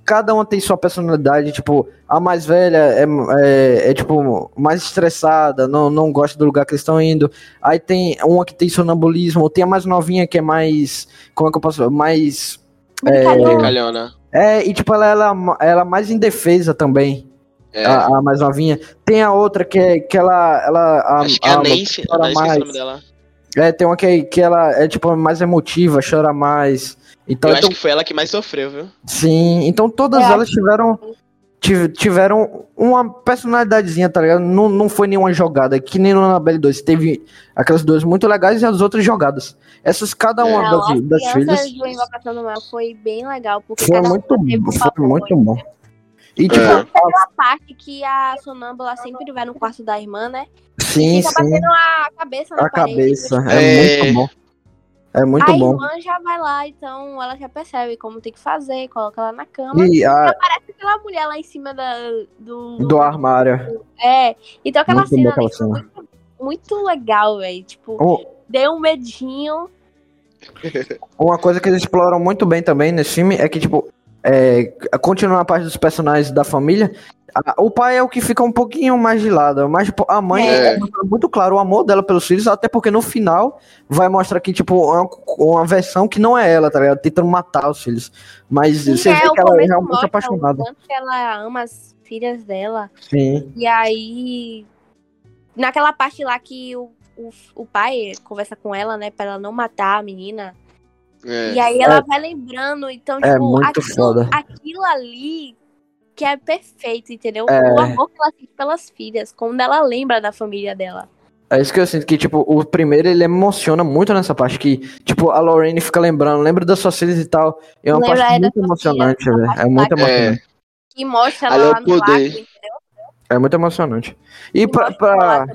Speaker 1: cada uma tem sua personalidade, tipo, a mais velha é, é, é, tipo, mais estressada, não, não gosta do lugar que eles estão indo. Aí tem uma que tem sonambulismo, tem a mais novinha que é mais, como é que eu posso, mais...
Speaker 2: É,
Speaker 1: É, e tipo, ela, ela, ela é mais indefesa também. É. A, a, mais novinha. Tem a outra que é que ela. ela a,
Speaker 2: Acho que é a, a Nancy, a mais. o nome dela.
Speaker 1: É, tem uma que, que ela é tipo mais emotiva, chora mais. Então,
Speaker 2: eu
Speaker 1: então,
Speaker 2: acho que foi ela que mais sofreu, viu?
Speaker 1: Sim, então todas é, elas tiveram tiveram uma personalidadezinha, tá ligado? Não, não foi nenhuma jogada, que nem no Annabelle 2. Teve aquelas duas muito legais e as outras jogadas. Essas, cada uma
Speaker 3: Não,
Speaker 1: das,
Speaker 3: as
Speaker 1: das filhas.
Speaker 3: do Invocação do Mal foi bem legal, porque
Speaker 1: Foi
Speaker 3: cada
Speaker 1: muito,
Speaker 3: um
Speaker 1: foi muito bom. E tipo,
Speaker 2: É.
Speaker 3: Uma parte que a sonâmbula sempre vai no quarto da irmã, né?
Speaker 1: sim,
Speaker 3: e fica
Speaker 1: sim.
Speaker 3: batendo a cabeça na
Speaker 1: A
Speaker 3: parede.
Speaker 1: cabeça. É,
Speaker 2: É.
Speaker 1: muito bom. É muito
Speaker 3: a
Speaker 1: bom.
Speaker 3: irmã já vai lá, então ela já percebe como tem que fazer, coloca ela na cama.
Speaker 1: E a,
Speaker 3: Parece aquela mulher lá em cima da, do.
Speaker 1: do armário.
Speaker 3: É. Então aquela
Speaker 1: Muito
Speaker 3: cena
Speaker 1: aquela
Speaker 3: ali foi
Speaker 1: cena.
Speaker 3: muito, muito legal, velho. Tipo,
Speaker 1: Oh,
Speaker 3: deu um medinho.
Speaker 1: Uma coisa que eles exploram muito bem também nesse filme é que, tipo, é, continuando a parte dos personagens da família, a- o pai é o que fica um pouquinho mais de lado, mas tipo, a mãe
Speaker 2: É.
Speaker 1: é muito- claro o amor dela pelos filhos, até porque no final vai mostrar que, tipo, é uma, uma versão que não é ela, tá ligado? Tentando matar os filhos. Mas você
Speaker 3: é,
Speaker 1: vê que ela é realmente
Speaker 3: mostra
Speaker 1: apaixonada.
Speaker 3: O quanto que ela ama as filhas dela.
Speaker 1: Sim.
Speaker 3: E aí. Naquela parte lá que o, o, o pai conversa com ela, né? Pra ela não matar a menina.
Speaker 2: É.
Speaker 3: E aí ela vai lembrando. Então,
Speaker 1: É
Speaker 3: tipo,
Speaker 1: muito
Speaker 3: aquilo,
Speaker 1: foda.
Speaker 3: aquilo ali que é perfeito, entendeu?
Speaker 1: É.
Speaker 3: O amor que ela sente pelas filhas, quando ela lembra da família dela.
Speaker 1: É isso que eu sinto, que, tipo, o primeiro ele emociona muito nessa parte, que, tipo, a Lorraine fica lembrando, lembra das suas filhas e tal, e é uma
Speaker 3: Lembra
Speaker 1: parte
Speaker 3: da
Speaker 1: muito emocionante,
Speaker 3: filha,
Speaker 1: velho, é muito emocionante,
Speaker 3: Que mostra
Speaker 2: é
Speaker 3: ela
Speaker 2: o
Speaker 3: lá no
Speaker 2: poder.
Speaker 3: Acre, entendeu?
Speaker 1: é muito emocionante. E
Speaker 3: Que
Speaker 1: pra, pra,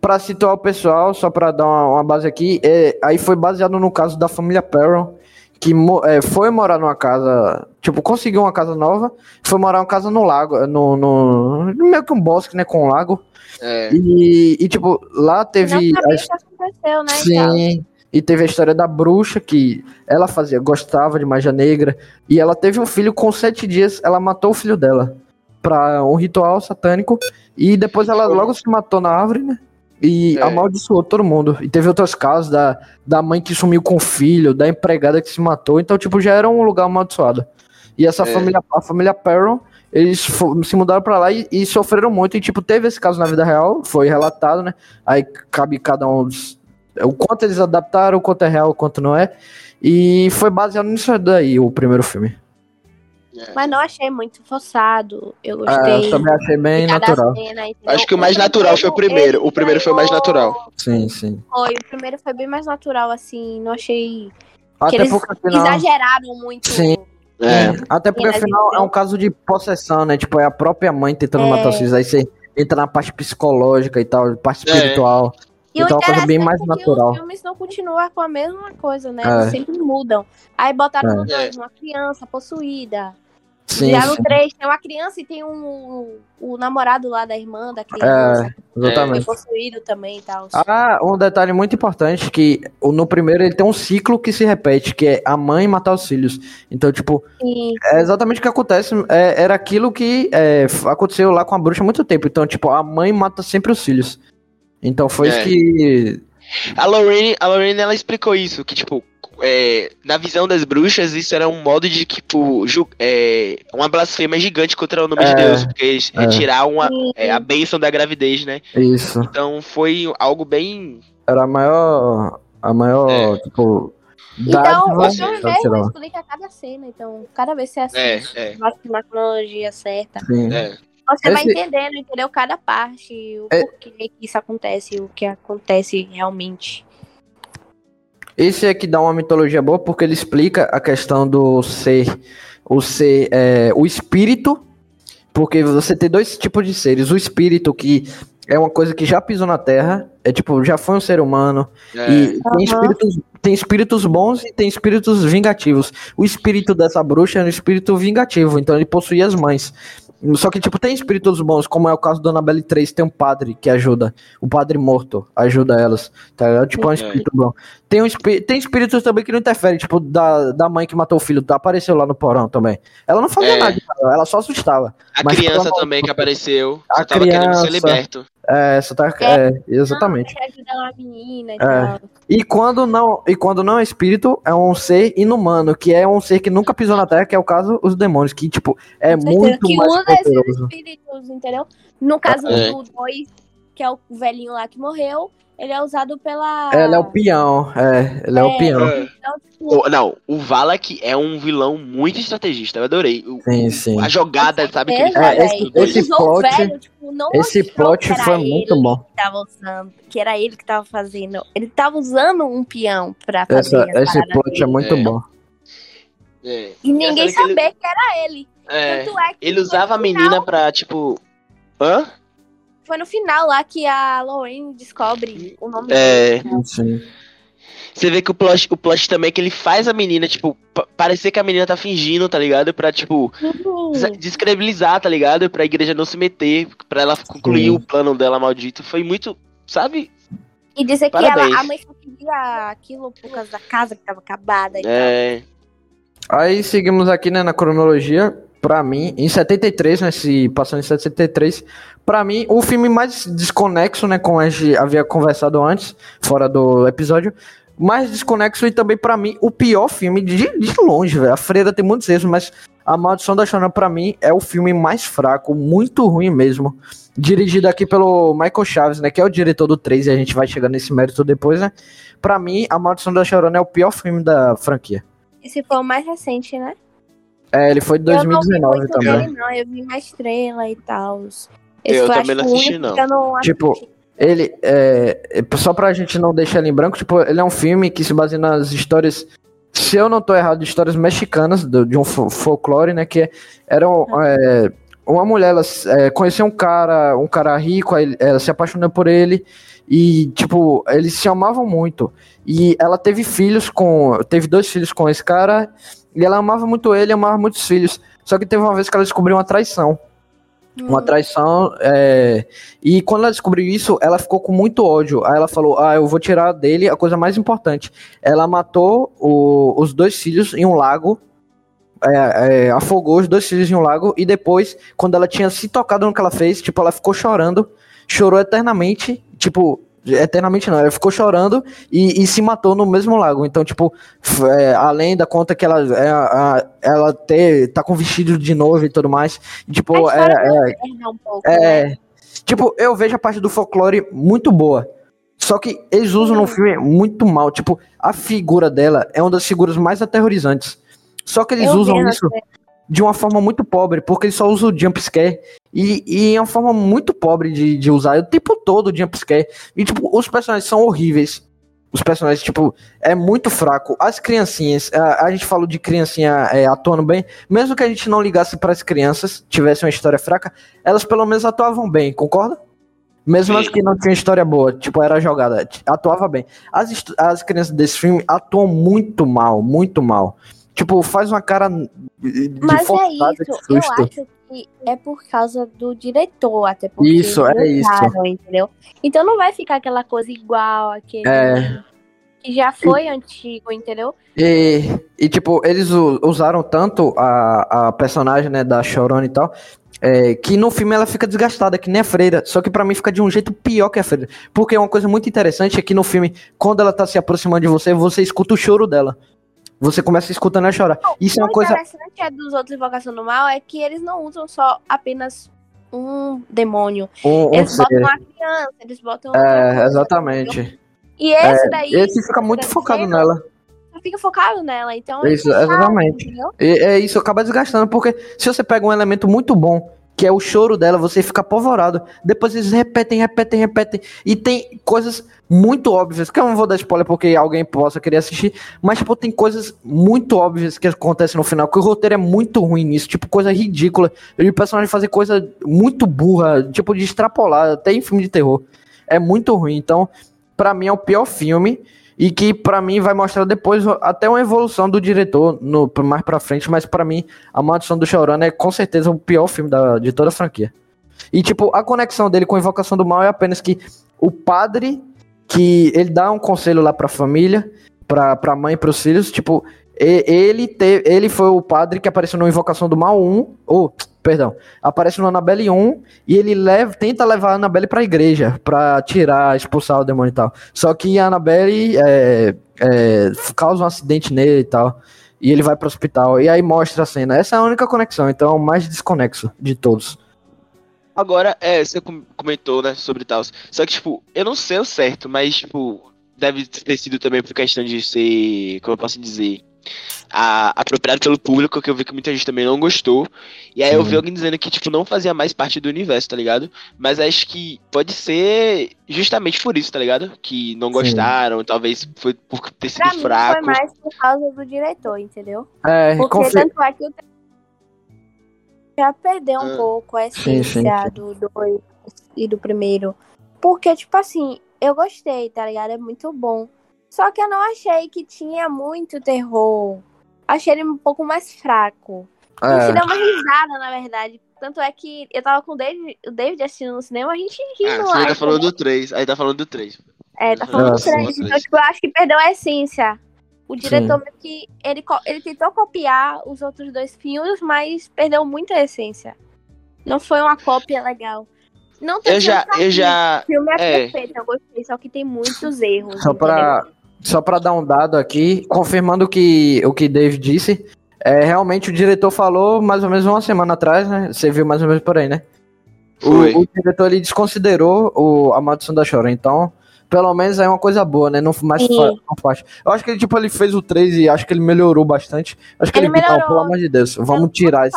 Speaker 1: pra situar o pessoal, só pra dar uma, uma base aqui, é, aí foi baseado no caso da família Perron, que mo- é, foi morar numa casa, tipo, conseguiu uma casa nova, foi morar numa casa no lago, no, no meio que um bosque, né, com um lago,
Speaker 2: É.
Speaker 1: e, e, tipo, lá teve...
Speaker 3: Não
Speaker 1: a
Speaker 3: sabia o que aconteceu, né?
Speaker 1: Sim. E teve a história da bruxa que ela fazia, gostava de magia negra. E ela teve um filho com sete dias, ela matou o filho dela pra um ritual satânico. E depois ela logo se matou na árvore, né? E
Speaker 2: É.
Speaker 1: amaldiçoou todo mundo. E teve outros casos da, da mãe que sumiu com o filho, da empregada que se matou. Então, tipo, já era um lugar amaldiçoado. E essa
Speaker 2: É.
Speaker 1: família, a família Perron, eles se mudaram pra lá e, e sofreram muito. E, tipo, teve esse caso na vida real, foi relatado, né? Aí cabe cada um dos. O quanto eles adaptaram, o quanto é real, o quanto não é. E foi baseado nisso daí, o primeiro filme.
Speaker 3: Mas não achei muito forçado. Eu
Speaker 1: Ah,
Speaker 3: gostei.
Speaker 1: eu também achei bem natural.
Speaker 3: cena?
Speaker 2: Acho que o mais natural foi o primeiro. O primeiro foi o mais natural.
Speaker 1: Sim, sim.
Speaker 3: Foi, o primeiro foi bem mais natural, assim. Não achei. que
Speaker 1: Até
Speaker 3: eles
Speaker 1: porque afinal.
Speaker 3: exageraram muito.
Speaker 1: Sim.
Speaker 2: É.
Speaker 1: Até porque afinal é um caso de possessão, né? Tipo, é a própria mãe tentando
Speaker 3: É.
Speaker 1: matar os filhos. Aí você entra na parte psicológica e tal, parte
Speaker 2: É.
Speaker 1: espiritual.
Speaker 3: E o
Speaker 1: Então é uma coisa bem mais
Speaker 3: interessante é
Speaker 1: natural.
Speaker 3: que os filmes não continuam com a mesma coisa, né?
Speaker 1: É.
Speaker 3: Eles sempre mudam. Aí botaram
Speaker 1: É.
Speaker 3: no dois uma criança possuída.
Speaker 1: Sim,
Speaker 3: Já no
Speaker 1: sim.
Speaker 3: 3 tem uma criança e tem um, o namorado lá da irmã da criança.
Speaker 1: É, exatamente.
Speaker 3: Foi possuído também e tal.
Speaker 1: Ah, um detalhe muito importante que no primeiro ele tem um ciclo que se repete, que é a mãe matar os filhos. Então, tipo,
Speaker 3: E
Speaker 1: é exatamente o que acontece. é, era aquilo que é, aconteceu lá com a bruxa há muito tempo. Então, tipo, a mãe mata sempre os filhos. Então foi
Speaker 2: É.
Speaker 1: isso que.
Speaker 2: A Lorraine, a Lorraine, ela explicou isso, que, tipo, é, na visão das bruxas, isso era um modo de, tipo, é, uma blasfêmia gigante contra o nome de
Speaker 1: É,
Speaker 2: Deus, porque eles
Speaker 1: é.
Speaker 2: retiraram uma, é, a bênção da gravidez, né?
Speaker 1: Isso.
Speaker 2: Então foi algo bem.
Speaker 1: Era a maior. A maior,
Speaker 2: É.
Speaker 1: tipo.
Speaker 3: Então, o filme mesmo explica cada cena. Então, cada vez que você
Speaker 2: É,
Speaker 3: assiste,
Speaker 2: é.
Speaker 3: vai na cronologia certa.
Speaker 1: Sim.
Speaker 2: É,
Speaker 3: Você vai
Speaker 1: Esse-
Speaker 3: entendendo, entendeu? Cada parte, o
Speaker 1: É-
Speaker 3: porquê que isso acontece, o que acontece realmente.
Speaker 1: Esse é que dá uma mitologia boa porque ele explica a questão do ser, o ser, é, o espírito, porque você tem dois tipos de seres, o espírito que é uma coisa que já pisou na Terra, é tipo já foi um ser humano
Speaker 2: é,
Speaker 1: e tem espíritos, tem espíritos bons e tem espíritos vingativos. O espírito dessa bruxa é um espírito vingativo, então ele possui as mães. Só que, tipo, tem espíritos bons, como é o caso da Annabelle 3, tem um padre que ajuda. O padre morto ajuda elas. Tá ligado? Tipo, é um espírito bom. Tem, um espí- tem espíritos também que não interferem, tipo, da, da mãe que matou o filho, apareceu lá no porão também. Ela não fazia
Speaker 2: É.
Speaker 1: nada, ela só assustava.
Speaker 2: a
Speaker 1: mas
Speaker 2: criança também que apareceu,
Speaker 1: A
Speaker 2: tava querendo ser
Speaker 1: criança-
Speaker 2: liberto.
Speaker 1: É, só tá. É, exatamente.
Speaker 3: Não, ajudar uma menina e
Speaker 1: É.
Speaker 3: tal.
Speaker 1: E quando não, e quando não é espírito, é um ser inumano, que é um ser que nunca pisou na Terra, que é o caso os demônios, que tipo é muito
Speaker 3: que
Speaker 1: mais
Speaker 3: usa esses
Speaker 1: poderoso.
Speaker 3: espíritos, entendeu? No caso
Speaker 2: É.
Speaker 3: do 2, que é o velhinho lá que morreu, Ele é usado pela.
Speaker 1: Ela é o peão, é, ele é, é o peão. É.
Speaker 2: Então, tipo... Não, o Valak é um vilão muito estrategista, eu adorei.
Speaker 1: Sim, sim.
Speaker 2: A jogada, sabe?
Speaker 1: Que ele é, esse, esse plot, velho, tipo, esse plot foi muito bom.
Speaker 3: Que, tava usando, que era ele que tava fazendo. Ele tava usando um peão pra fazer
Speaker 1: Essa, Esse plot dele. é muito é. bom.
Speaker 3: É. E ninguém sabia que, ele... que, era ele.
Speaker 2: É. é ele usava a menina pra, tipo. Hã?
Speaker 3: Foi no final lá que a Lorraine descobre o nome
Speaker 2: é. Sim. Você vê que o plot, o plot também é que ele faz a menina, tipo, parecer que a menina tá fingindo, tá ligado? Pra, tipo, uhum. descredibilizar, tá ligado? Pra igreja não se meter, pra ela concluir Sim. o plano dela maldito. Foi muito, sabe?
Speaker 3: E dizer Parabéns. que ela, a mãe só queria aquilo por causa da casa que tava acabada e
Speaker 2: é.
Speaker 3: Tal.
Speaker 1: Aí seguimos aqui, né, na cronologia para mim, em 73, né, se passou em 73, para mim, o filme mais desconexo, né, como a gente havia conversado antes, fora do episódio, mais desconexo e também para mim o pior filme de, de longe, velho. A Freira tem muitos erros, mas A Maldição da Chorona para mim é o filme mais fraco, muito ruim mesmo. Dirigido aqui pelo Michael Chaves, né, que é o diretor do 3 e a gente vai chegar nesse mérito depois, né? Para mim, A Maldição da Chorona é o pior filme da franquia.
Speaker 3: Esse foi o mais recente, né?
Speaker 1: É, ele foi de 2019 eu também. Dele,
Speaker 3: não, eu vi uma estrela e tal.
Speaker 2: Eu também não assisti, não.
Speaker 1: não tipo, ele, é, é, só pra gente não deixar ele em branco, tipo, ele é um filme que se baseia nas histórias, se eu não tô errado, histórias mexicanas, do, de um folclore, né, que eram, é, uma mulher, ela é, conheceu um cara, um cara rico, ela se apaixonou por ele, e, tipo, eles se amavam muito, e ela teve filhos com, teve dois filhos com esse cara, e ela amava muito ele, amava muitos filhos. Só que teve uma vez que ela descobriu uma traição. Hum. Uma traição. É... E quando ela descobriu isso, ela ficou com muito ódio. Aí ela falou: Ah, eu vou tirar dele a coisa mais importante. Ela matou o... os dois filhos em um lago. É, é, afogou os dois filhos em um lago. E depois, quando ela tinha se tocado no que ela fez, tipo, ela ficou chorando. Chorou eternamente. Tipo, eternamente não, ela ficou chorando e, e, se matou no mesmo lago. Então, tipo, é, além da conta que ela é, a, ela ter, tá com vestido de novo e tudo mais. tipo, é, é, um pouco, é né? tipo, eu vejo a parte do folclore muito boa. Só que eles usam no filme muito mal. Tipo, a figura dela é uma das figuras mais aterrorizantes. Só que eles eu usam isso de uma forma muito pobre, porque ele só usa o jumpscare e, e é uma forma muito pobre de, de usar o tempo todo o jumpscare. E, tipo, os personagens são horríveis. Os personagens, tipo, é muito fraco. As criancinhas, a, a gente falou de criancinha é, atuando bem, mesmo que a gente não ligasse para as crianças, tivesse uma história fraca, elas pelo menos atuavam bem, concorda? Mesmo as que não tinham história boa, tipo, era jogada, atuava bem. As, as crianças desse filme atuam muito mal, muito mal. Tipo, faz uma cara de
Speaker 3: Mas é isso, eu acho que é por causa do diretor, até porque
Speaker 1: isso, é isso.
Speaker 3: entendeu? Então não vai ficar aquela coisa igual aquele é. que já foi e, antigo, entendeu?
Speaker 1: E, e tipo, eles usaram tanto a, a personagem, né, da Chorona e tal, é, que no filme ela fica desgastada, que nem a freira. Só que para mim fica de um jeito pior que a freira. Porque uma coisa muito interessante é que no filme, quando ela tá se aproximando de você, você escuta o choro dela você começa escutando a chorar. Não, Isso é uma coisa. O
Speaker 3: interessante é dos outros Invocação do Mal é que eles não usam só apenas um demônio. Um, eles um botam uma criança, eles botam.
Speaker 1: É, exatamente.
Speaker 3: E esse é, daí.
Speaker 1: Esse fica muito focado nela.
Speaker 3: Fica focado nela, então.
Speaker 1: Isso, exatamente. E, é isso, acaba desgastando, porque se você pega um elemento muito bom que é o choro dela, você fica apavorado. Depois eles repetem, repetem, repetem. E tem coisas muito óbvias, que eu não vou dar spoiler porque alguém possa querer assistir, mas, tipo, tem coisas muito óbvias que acontecem no final, que o roteiro é muito ruim nisso, tipo, coisa ridícula. E o personagem fazer coisa muito burra, tipo, de extrapolar, até em filme de terror. É muito ruim. Então, para mim, é o pior filme e que para mim vai mostrar depois até uma evolução do diretor no mais para frente, mas para mim a Maldição do Chorando é com certeza o pior filme da, de toda a franquia. E tipo, a conexão dele com a Invocação do Mal é apenas que o padre que ele dá um conselho lá para a família, para a mãe para os filhos, tipo, ele te, ele foi o padre que apareceu no Invocação do Mal 1, ou perdão, aparece no Annabelle 1 e ele leva, tenta levar a Annabelle pra igreja, pra tirar, expulsar o demônio e tal. Só que a Annabelle é, é, causa um acidente nele e tal. E ele vai pro hospital. E aí mostra a cena. Essa é a única conexão, então é o mais desconexo de todos.
Speaker 2: Agora, é, você comentou, né, sobre tal. Só que, tipo, eu não sei o certo, mas, tipo, deve ter sido também por questão de ser, como eu posso dizer, a, apropriado pelo público, que eu vi que muita gente também não gostou. E aí Sim. eu vi alguém dizendo que, tipo, não fazia mais parte do universo, tá ligado? Mas acho que pode ser justamente por isso, tá ligado? Que não gostaram, Sim. talvez foi por ter sido
Speaker 3: pra
Speaker 2: fraco.
Speaker 3: Mim foi mais por causa do diretor, entendeu?
Speaker 1: É,
Speaker 3: Porque confi... tanto é que o já perdeu um ah. pouco a essência do 2 e do primeiro. Porque, tipo assim, eu gostei, tá ligado? É muito bom. Só que eu não achei que tinha muito terror. Achei ele um pouco mais fraco. É. A gente deu uma risada, na verdade. Tanto é que eu tava com o David, o David assistindo no cinema, a gente rindo
Speaker 2: ah, lá. Você tá falando do 3, aí tá falando do 3.
Speaker 3: É, tá falando Nossa, do 3. Então, tipo, eu acho que perdeu a essência. O diretor que ele, ele tentou copiar os outros dois filmes, mas perdeu muito a essência. Não foi uma cópia legal. Não tem
Speaker 2: eu já, eu já.
Speaker 3: O filme é, é, perfeito, eu gostei, só que tem muitos erros.
Speaker 1: Só pra, só pra dar um dado aqui, confirmando que, o que Dave disse, é, realmente o diretor falou mais ou menos uma semana atrás, né? Você viu mais ou menos por aí, né? O, o, diretor ele desconsiderou o, a maldição da Chora, então pelo menos é uma coisa boa, né? Não mais fácil. Eu acho que ele, tipo, ele fez o 3 e acho que ele melhorou bastante. Acho que ele, ele melhorou. Não, pelo amor de Deus, vamos tirar isso.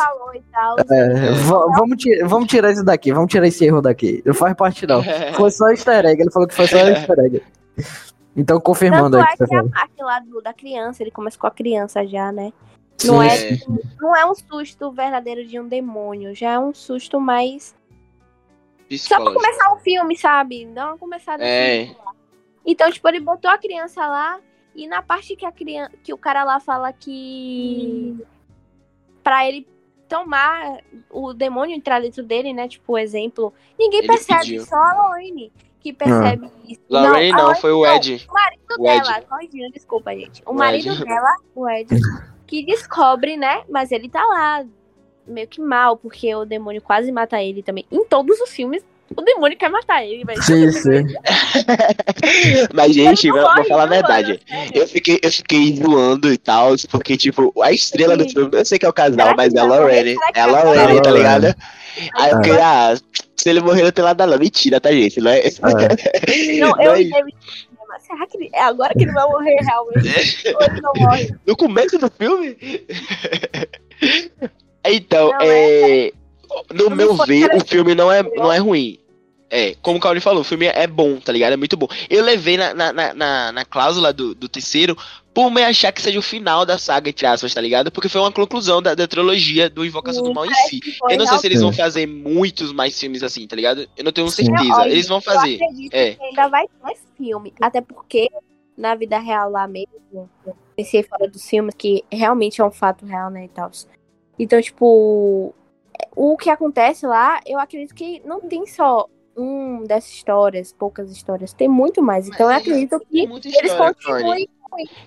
Speaker 1: É, vamos, vamos tirar isso daqui, vamos tirar esse erro daqui. Não faz parte, não. Foi só easter egg, ele falou que foi só easter egg. Então, confirmando
Speaker 3: Tanto
Speaker 1: aí.
Speaker 3: É que a parte lá do, da criança, ele começa com a criança já, né? Não é, não é um susto verdadeiro de um demônio, já é um susto mais só pra começar o filme, sabe? Dá uma começada
Speaker 2: é.
Speaker 3: Assim, então, tipo, ele botou a criança lá e na parte que a criança, que o cara lá fala que para ele tomar o demônio entrar dentro dele, né? Tipo, exemplo, ninguém ele percebe, pediu. só a Lorraine que percebe
Speaker 2: ah. isso. Lorraine não, não foi o Ed.
Speaker 3: Não, o marido o dela, corrigindo, desculpa, gente. O, o marido Ed. dela, o Ed, que descobre, né? Mas ele tá lá meio que mal, porque o demônio quase mata ele também. Em todos os filmes, o demônio quer matar ele, velho.
Speaker 1: Sim, sim.
Speaker 2: Mas, gente, vou, morre, vou falar a verdade. eu, fiquei, eu fiquei zoando e tal, porque, tipo, a estrela sim. do filme, eu sei que é o casal, mas é a Lorraine. É a Lorraine, tá ligado? Aí eu fiquei, ah, se ele morrer, não tem nada não. Mentira, tá, gente? Não, é...
Speaker 3: não eu e David será que ele, é agora que ele vai morrer realmente? Ou ele não morre?
Speaker 2: No começo do filme? Então, não, é... é... no não meu ver, o filme não é, não é ruim. É, como o Cauli falou, o filme é bom, tá ligado? É muito bom. Eu levei na, na, na, na cláusula do, do terceiro por me achar que seja o final da saga, entre aspas, tá ligado? Porque foi uma conclusão da, da trilogia do Invocação do Mal em si. Eu não sei se eles vão fazer muitos mais filmes assim, tá ligado? Eu não tenho certeza. Eles vão fazer. É.
Speaker 3: ainda vai ter mais filme. Até porque, na vida real lá mesmo, pensei fora dos filmes, que realmente é um fato real, né, e tal. Então, tipo, o que acontece lá, eu acredito que não tem só um dessas histórias, poucas histórias, tem muito mais. Então eu acredito que eles continuem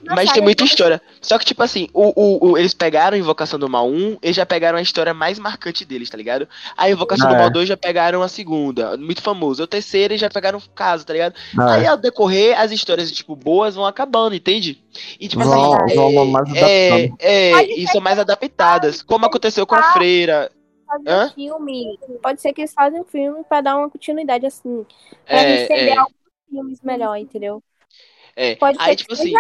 Speaker 2: mas tem muita história. Só que, tipo assim, o, o, o, eles pegaram a Invocação do Mal 1, eles já pegaram a história mais marcante deles, tá ligado? A Invocação ah, do Mal 2 já pegaram a segunda, muito famosa. O terceiro eles já pegaram o caso, tá ligado? Ah, Aí ao decorrer, as histórias, tipo, boas vão acabando, entende? E, tipo
Speaker 1: vão, assim, vão
Speaker 2: é, é, é, e são mais adaptadas. Como aconteceu com a Freira
Speaker 3: fazer filme. Pode ser que eles fazem um filme pra dar uma continuidade assim. Pra é, receber é. alguns filmes melhor, entendeu?
Speaker 2: É. Pode Aí, tipo assim.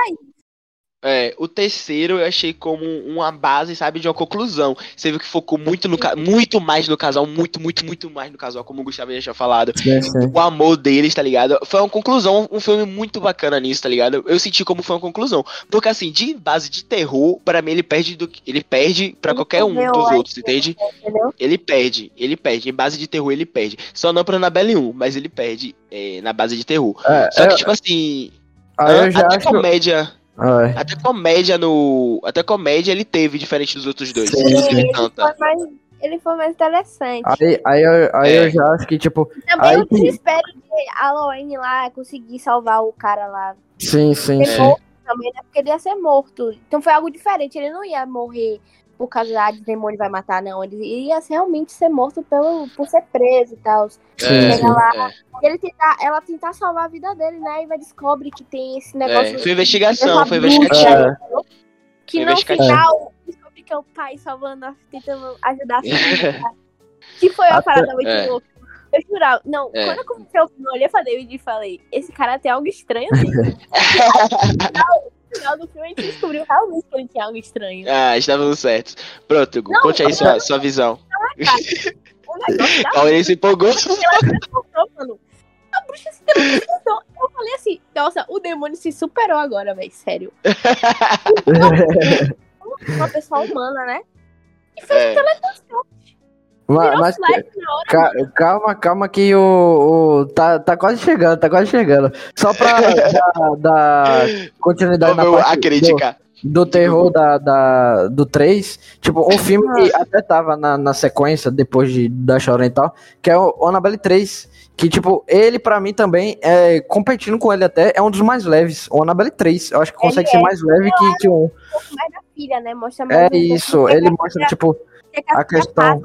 Speaker 2: É, o terceiro eu achei como uma base, sabe, de uma conclusão. Você viu que focou muito no muito mais no casal, muito, muito, muito mais no casal, como o Gustavo já tinha falado. Sim, sim. O amor deles, tá ligado? Foi uma conclusão, um filme muito bacana nisso, tá ligado? Eu senti como foi uma conclusão. Porque assim, de base de terror, para mim ele perde do ele perde para qualquer um dos outros, entende? Ele perde, ele perde. Em base de terror ele perde. Só não pra Annabelle 1, mas ele perde é, na base de terror. É, Só que, tipo assim.
Speaker 1: Ah, até acho...
Speaker 2: comédia. Até comédia no. Até comédia ele teve, diferente dos outros dois.
Speaker 3: Sim, ele, foi mais, ele foi mais interessante.
Speaker 1: Aí, aí, eu, aí é. eu já acho que, tipo.
Speaker 3: Também aí o desespero de Halloween lá conseguir salvar o cara lá.
Speaker 1: Sim, sim, sim.
Speaker 3: Também, né? Porque ele ia ser morto. Então foi algo diferente. Ele não ia morrer por causa da de demônio vai matar, não. Ele ia realmente ser morto pelo, por ser preso e tal. É, lá, é. ele tentar, ela tentar salvar a vida dele, né? E vai descobrir que tem esse é, negócio.
Speaker 2: É, foi investigação, foi investigação.
Speaker 3: É. Que no final descobre que é o pai salvando, tentando ajudar a filha. que foi a parada muito é. louca. Eu jurava. Não, é. quando eu comecei o filme, eu olhei pra David e falei: esse cara tem algo estranho nele. No final do filme a gente descobriu realmente que ele tinha algo estranho.
Speaker 2: Ah, estávamos certos. Pronto, Gu, conte aí sua, sua visão. A Aurélia se empolgou.
Speaker 3: A bruxa se teleportou. Eu falei assim, nossa, o demônio se superou agora, velho. Sério. Uma pessoa humana, né? E fez é. teleportação.
Speaker 1: Mas, mas ca, calma, calma que o, o, tá, tá quase chegando, tá quase chegando. Só pra dar, continuidade
Speaker 2: Vamos na parte a crítica.
Speaker 1: Do, do terror da, da, do 3, tipo, um filme que até tava na, na sequência, depois de, da Chora e tal, que é o Annabelle 3, que, tipo, ele pra mim também, é, competindo com ele até, é um dos mais leves, o Annabelle 3, eu acho que consegue ele ser é. mais leve que, que um...
Speaker 3: mais da filha, né, mostra
Speaker 1: É isso, ele mostra, tipo a questão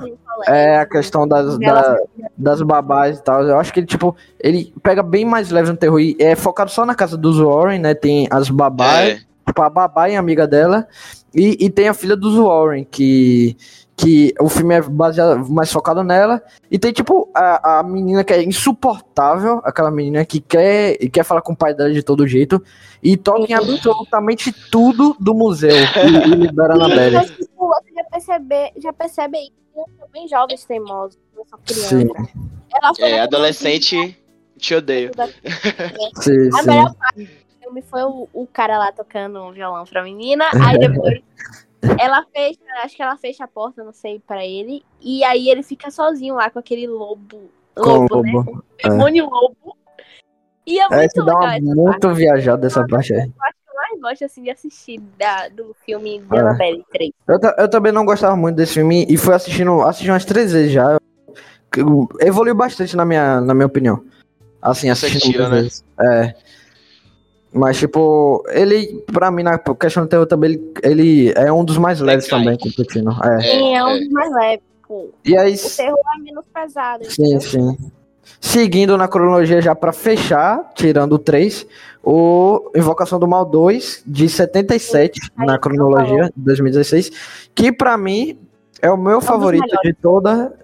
Speaker 1: é a questão das, da, das babás e tal. Eu acho que ele, tipo, ele pega bem mais leve no terror e é focado só na casa dos Warren, né? Tem as babás, é. tipo, a babá e a amiga dela, e, e tem a filha dos Warren, que que o filme é baseado mais focado nela e tem tipo a, a menina que é insuportável, aquela menina que quer quer falar com o pai dela de todo jeito e toca em absolutamente tudo do museu e, e libera na Belle
Speaker 3: já percebe, já percebe aí que bem jovens teimosos, essa criança. Sim.
Speaker 2: Ela é, adolescente, te odeio.
Speaker 1: sim,
Speaker 3: a sim. melhor parte do filme foi o, o cara lá tocando um violão pra menina, aí depois ela fecha, acho que ela fecha a porta, não sei, pra ele, e aí ele fica sozinho lá com aquele lobo, lobo, né? lobo. né? Um demônio é. lobo. E é, é muito é, legal.
Speaker 1: Dá muito viajado dessa parte aí
Speaker 3: gosto assim de assistir da, do filme The Annabelle 3.
Speaker 1: Eu, eu também não gostava muito desse filme e fui assistindo, assisti umas três vezes já. Evoluiu bastante na minha, na minha opinião. Assim, assistindo tira, né? É. Mas, tipo, ele, pra mim, na questão do terror também, ele, ele é um dos mais leves também, competindo.
Speaker 3: É. Sim, é um dos mais leves.
Speaker 1: E aí,
Speaker 3: o terror é menos pesado.
Speaker 1: Sim, entendeu? sim. Seguindo na cronologia já para fechar, tirando o 3, o Invocação do Mal 2, de 77, Ai, na cronologia, de 2016, que para mim é o meu é favorito de toda.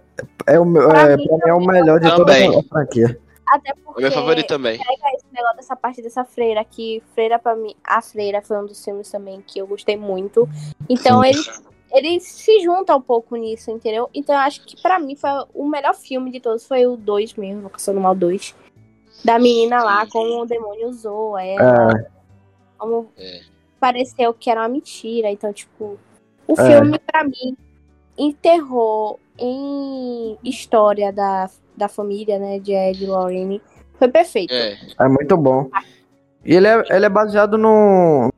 Speaker 1: É o, meu, é, mim, é o melhor de também. toda a franquia.
Speaker 3: Até porque.
Speaker 2: O meu favorito também.
Speaker 3: Pega esse negócio dessa parte dessa freira aqui. Freira para mim. A Freira foi um dos filmes também que eu gostei muito. Então Sim. ele ele se junta um pouco nisso, entendeu? Então eu acho que para mim foi o melhor filme de todos foi o 2 mesmo, Vocação do Mal 2. Da menina lá, como o demônio usou ela. É. Como é. pareceu que era uma mentira. Então, tipo, o é. filme, para mim, enterrou em história da, da família, né, de Ed Lorraine. Foi perfeito.
Speaker 1: É. é muito bom. E ele é, ele é baseado no,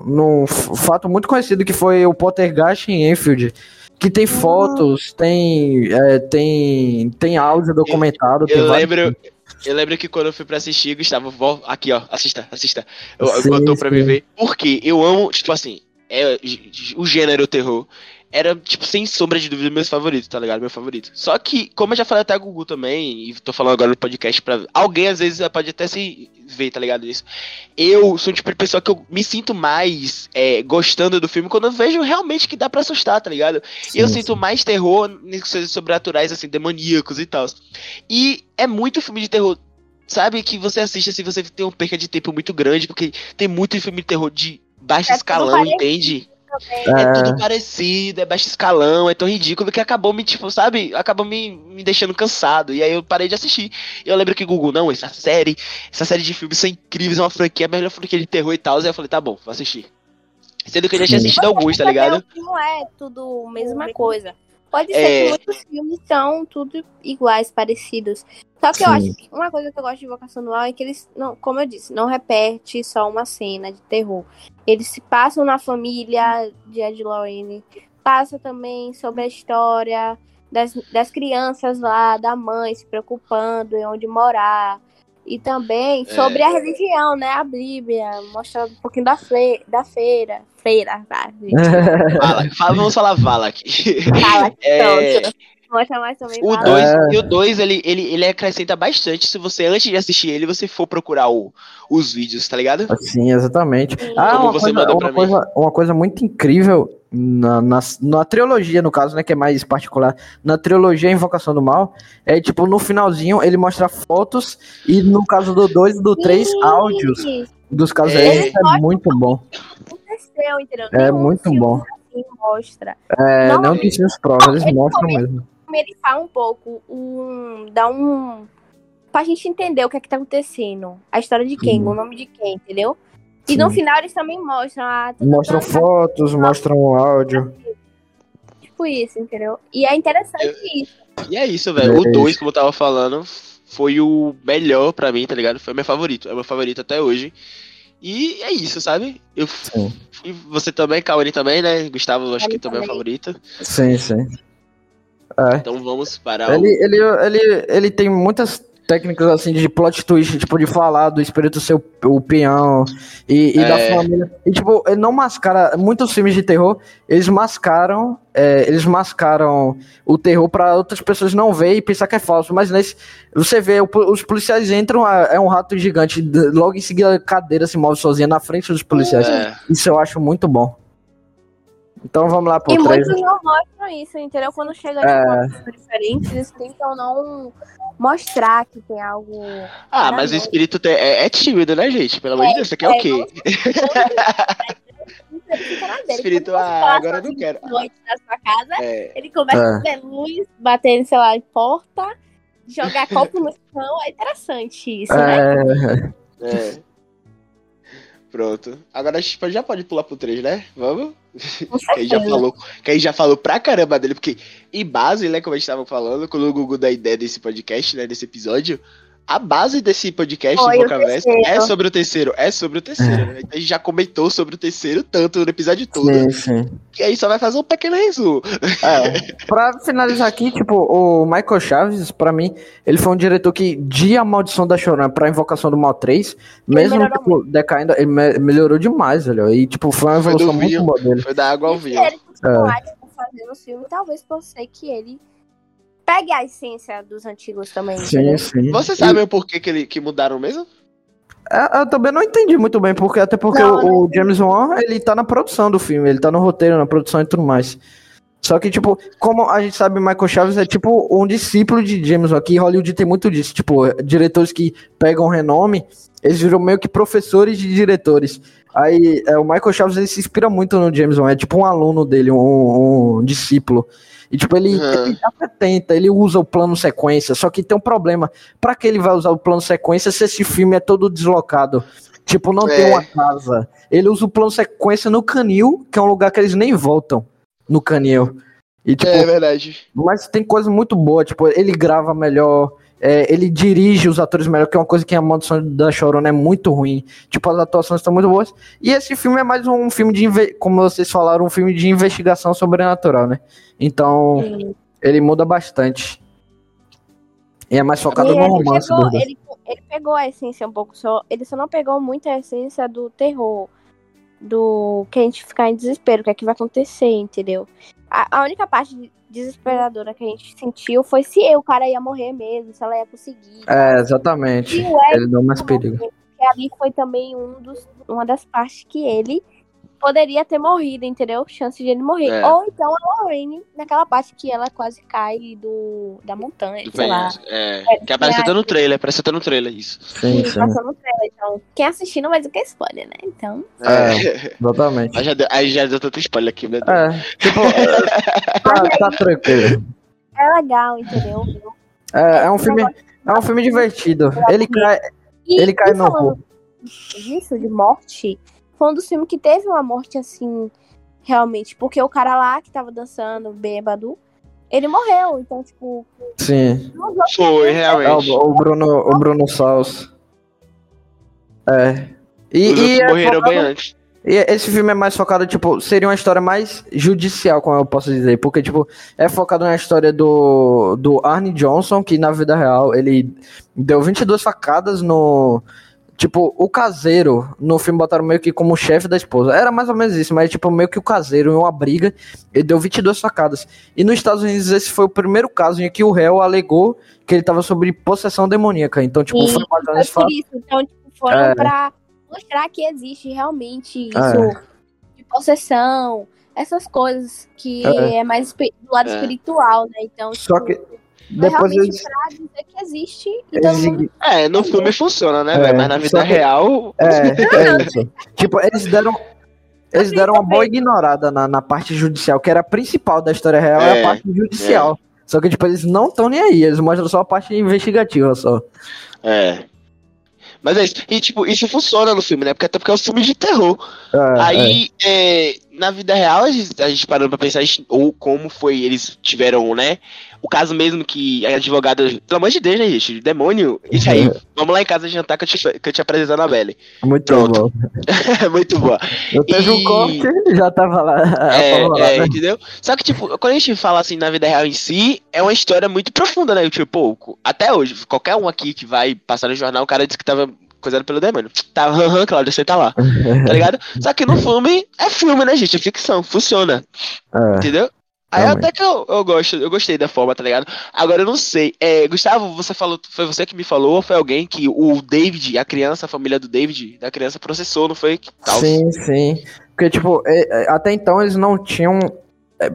Speaker 1: num fato muito conhecido que foi o Pottergast em Enfield. Que tem fotos, tem, é, tem, tem áudio documentado.
Speaker 2: Eu, eu lembro, eu lembro que quando eu fui pra assistir, Gustavo, aqui ó, assista, assista. Eu, sim, eu tô pra viver. Porque eu amo, tipo assim, é, o gênero terror era, tipo, sem sombra de dúvida, meus favoritos, tá ligado? Meu favorito. Só que, como eu já falei até a Gugu também, e tô falando agora no podcast pra. Alguém às vezes pode até se ver, tá ligado? Isso. Eu sou tipo de pessoa que eu me sinto mais é, gostando do filme quando eu vejo realmente que dá pra assustar, tá ligado? Sim, e eu sim. sinto mais terror nessas coisas sobrenaturais, assim, demoníacos e tal. E é muito filme de terror sabe que você assiste assim, você tem um perca de tempo muito grande, porque tem muito filme de terror de baixo é escalão, entende? É. é tudo parecido, é baixo escalão, é tão ridículo que acabou me, tipo, sabe? Acabou me, me deixando cansado. E aí eu parei de assistir. E eu lembro que Google, não, essa série, essa série de filmes são incríveis, é uma franquia, a melhor franquia de terror e tal. E eu falei, tá bom, vou assistir. Sendo que eu já tinha assistido alguns, tá ligado?
Speaker 3: Não é tudo a mesma coisa. Pode ser é... que muitos filmes são tudo iguais, parecidos. Só que Sim. eu acho que uma coisa que eu gosto de Invocação do Mal é que eles, não, como eu disse, não repete só uma cena de terror. Eles se passam na família de Ed Lorraine, passa também sobre a história das, das crianças lá, da mãe se preocupando em onde morar. E também é. sobre a religião, né? A Bíblia, mostrando um pouquinho da, fle da feira. Feira, tá,
Speaker 2: gente? Fala, vamos falar Vala aqui.
Speaker 3: Vala,
Speaker 2: é,
Speaker 3: Mostra mais também.
Speaker 2: O 2 é. e o 2 ele, ele, ele acrescenta bastante se você, antes de assistir ele, você for procurar o, os vídeos, tá ligado?
Speaker 1: Sim, exatamente. Sim. Ah, Como uma, você coisa, uma, coisa, uma coisa muito incrível na, na, na, trilogia, no caso, né, que é mais particular, na trilogia Invocação do Mal, é tipo, no finalzinho ele mostra fotos e no caso do 2 e do 3, áudios dos casos é, é muito bom.
Speaker 3: Aconteceu, entendeu?
Speaker 1: É muito bom.
Speaker 3: Assim, mostra.
Speaker 1: É, não, não tem as provas, eles mostram mesmo.
Speaker 3: Fala um pouco, um, dá um... Pra gente entender o que é que tá acontecendo. A história de quem, o nome de quem, entendeu? E no final eles também mostram. Ah,
Speaker 1: mostram fotos, mostram áudio.
Speaker 3: Tipo isso, entendeu? E é interessante eu, isso.
Speaker 2: E é isso, velho. É o 2, como eu tava falando, foi o melhor pra mim, tá ligado? Foi o meu favorito. É o meu favorito até hoje. E é isso, sabe? Eu sim. fui, você também, Kaori também, né? Gustavo, acho que também é o favorito.
Speaker 1: Sim, sim.
Speaker 2: É. Então vamos para
Speaker 1: ele, o... ele, ele, ele tem muitas técnicas assim de plot twist, tipo, de falar do espírito ser o, peão e, e é. da família. E tipo, ele não mascara. Muitos filmes de terror, eles mascaram. É, eles mascaram o terror para outras pessoas não ver e pensar que é falso. Mas nesse. Você vê, o, os policiais entram, é um rato gigante, logo em seguida a cadeira se move sozinha na frente dos policiais. É. Isso eu acho muito bom. Então vamos lá pro
Speaker 3: E três. muitos não mostram isso, entendeu? Quando chega é... de diferentes, eles tentam não mostrar que tem algo.
Speaker 2: Ah, mas o espírito te... é, é, tímido, né, gente? Pelo amor de é, Deus, isso aqui é, o quê? espírito, ah, agora eu não quero.
Speaker 3: Noite na sua casa, é. ele começa a ver luz, batendo, sei lá, em porta, jogar copo no chão. É interessante isso, né?
Speaker 2: É. Pronto. Agora a gente já pode pular pro 3, né? Vamos? Que aí já falou, que aí já falou pra caramba dele, porque em base, né, como a gente tava falando, quando o Google dá ideia desse podcast, né, desse episódio, a base desse podcast Foi Invocaverso é sobre o terceiro. É sobre o terceiro, né? Então a gente já comentou sobre o terceiro tanto no episódio todo. Sim, sim. Que aí só vai fazer um pequeno resumo.
Speaker 1: É, pra finalizar aqui, tipo, o Michael Chaves, pra mim, ele foi um diretor que, de A Maldição da Chorona pra Invocação do Mal 3, mesmo, tipo, decaindo, ele melhorou demais, velho. E, tipo, foi uma evolução foi muito boa dele.
Speaker 2: Foi da água ao vinho.
Speaker 3: É. Fazendo o filme, talvez por ser que ele pegue a essência dos antigos também.
Speaker 1: Sim, sim.
Speaker 2: Você sabe e... o porquê que, ele, que mudaram mesmo?
Speaker 1: É, eu também não entendi muito bem, porque até porque não, o, o, James Wan, ele tá na produção do filme, ele tá no roteiro, na produção e tudo mais. Só que, tipo, como a gente sabe, Michael Chaves é tipo um discípulo de James Wan. Aqui Hollywood tem muito disso. Tipo, diretores que pegam renome, eles viram meio que professores de diretores. Aí, é, o Michael Chaves ele se inspira muito no James Wan, é tipo um aluno dele, um, um discípulo. E, tipo, ele, uhum. ele até tenta, ele usa o plano sequência, só que tem um problema. Pra que ele vai usar o plano sequência se esse filme é todo deslocado? Tipo, não é. tem uma casa. Ele usa o plano sequência no canil, que é um lugar que eles nem voltam no canil. E, tipo,
Speaker 2: é verdade.
Speaker 1: Mas tem coisa muito boa, tipo, ele grava melhor, é, ele dirige os atores melhor, que é uma coisa que a Maldição da Chorona é muito ruim. Tipo, as atuações estão muito boas. E esse filme é mais um filme de, como vocês falaram, um filme de investigação sobrenatural, né? Então, Sim. ele muda bastante. E é mais focado e no romance.
Speaker 3: Pegou, ele, ele, pegou a essência um pouco só. Ele só não pegou muito a essência do terror. Do que a gente ficar em desespero, o que é que vai acontecer, entendeu? A, a única parte desesperadora que a gente sentiu foi se o cara ia morrer mesmo, se ela ia conseguir.
Speaker 1: É, exatamente. Ele deu mais perigo.
Speaker 3: Porque ali foi também um dos, uma das partes que ele poderia ter morrido, entendeu? Chance de ele morrer. É. Ou então a Lorraine, naquela parte que ela quase cai do, da montanha, do sei lá.
Speaker 2: É, é, que aparece até no trailer, aparece até no trailer isso.
Speaker 1: Sim, sim. Passou no
Speaker 3: trailer, então. Quem assistir não vai dizer que é spoiler, né? Então.
Speaker 1: É, exatamente.
Speaker 2: Aí já, deu, aí já deu tanto spoiler aqui, né?
Speaker 1: É, tipo, tá, tá tranquilo.
Speaker 3: É legal, entendeu?
Speaker 1: É, é um filme, é um filme divertido. Ele cai, e, ele cai no...
Speaker 3: Isso, de morte foi um dos filmes que teve uma morte assim, realmente. Porque o cara lá que tava dançando, bêbado, ele morreu. Então, tipo.
Speaker 1: Sim.
Speaker 2: Foi, realmente.
Speaker 1: É, o, Bruno, o Bruno Saus. É.
Speaker 2: E, Os e é morreram focado, bem antes.
Speaker 1: E esse filme é mais focado, tipo, seria uma história mais judicial, como eu posso dizer. Porque, tipo, é focado na história do, do Arne Johnson, que na vida real ele deu 22 facadas no Tipo, o caseiro, no filme botaram meio que como chefe da esposa. Era mais ou menos isso, mas tipo, meio que o caseiro, em uma briga, ele deu 22 facadas. E nos Estados Unidos, esse foi o primeiro caso em que o réu alegou que ele tava sobre possessão demoníaca. Então, tipo,
Speaker 3: Sim,
Speaker 1: foi baseado nesse fato.
Speaker 3: isso. Então, tipo, foram
Speaker 1: É.
Speaker 3: pra mostrar que existe realmente isso
Speaker 1: É.
Speaker 3: de possessão, essas coisas que
Speaker 1: É.
Speaker 3: é, mais do lado
Speaker 2: É.
Speaker 3: espiritual, né? Então,
Speaker 1: Só
Speaker 3: tipo,
Speaker 1: que
Speaker 3: foi
Speaker 1: depois
Speaker 3: realmente
Speaker 1: eles,
Speaker 3: pra dizer que existe e
Speaker 1: eles,
Speaker 3: mundo
Speaker 2: É, no filme funciona, né,
Speaker 1: É,
Speaker 2: velho? Mas na vida
Speaker 1: que-
Speaker 2: real.
Speaker 1: É, é isso. Tipo, eles deram. Eles deram uma boa ignorada na, na parte judicial, que era a principal da história real, é,
Speaker 2: É,
Speaker 1: a parte judicial. Só que, tipo, eles não estão nem aí, eles mostram só a parte investigativa só.
Speaker 2: É. Mas é isso. E, tipo, isso funciona no filme, né? Porque até porque é um filme de terror.
Speaker 1: É,
Speaker 2: Aí, é, na vida real, a gente, a gente parando pra pensar, gente- ou como foi, eles tiveram, né? O caso mesmo que a advogada. Pelo amor de Deus, né, gente? Demônio. Isso aí. Vamos lá em casa jantar que eu te, que eu te apresento a Anabelle.
Speaker 1: é, muito
Speaker 2: pronto.
Speaker 1: bom.
Speaker 2: É muito boa.
Speaker 1: Eu teve
Speaker 2: E-
Speaker 1: um corte, já tava lá.
Speaker 2: É,
Speaker 1: lá,
Speaker 2: é,
Speaker 1: né?
Speaker 2: entendeu? Só que, tipo, quando a gente fala assim na vida real em si, é uma história muito profunda, né? Tipo, até hoje, qualquer um aqui que vai passar no jornal, o cara disse que tava coisado pelo demônio. Tá, aham, Cláudio, você tá lá. Tá ligado? Só que no filme, é filme, né, gente? É ficção, funciona.
Speaker 1: É.
Speaker 2: Entendeu? Aí
Speaker 1: Realmente.
Speaker 2: até que eu, eu gosto, eu gostei da forma, tá ligado? Agora eu não sei. É, Gustavo, você falou, foi você que me falou, ou foi alguém que o David, a criança, a família do David, da criança processou, não foi? Que tal?
Speaker 1: Sim, sim. Porque, tipo, é, é, até então eles não tinham é,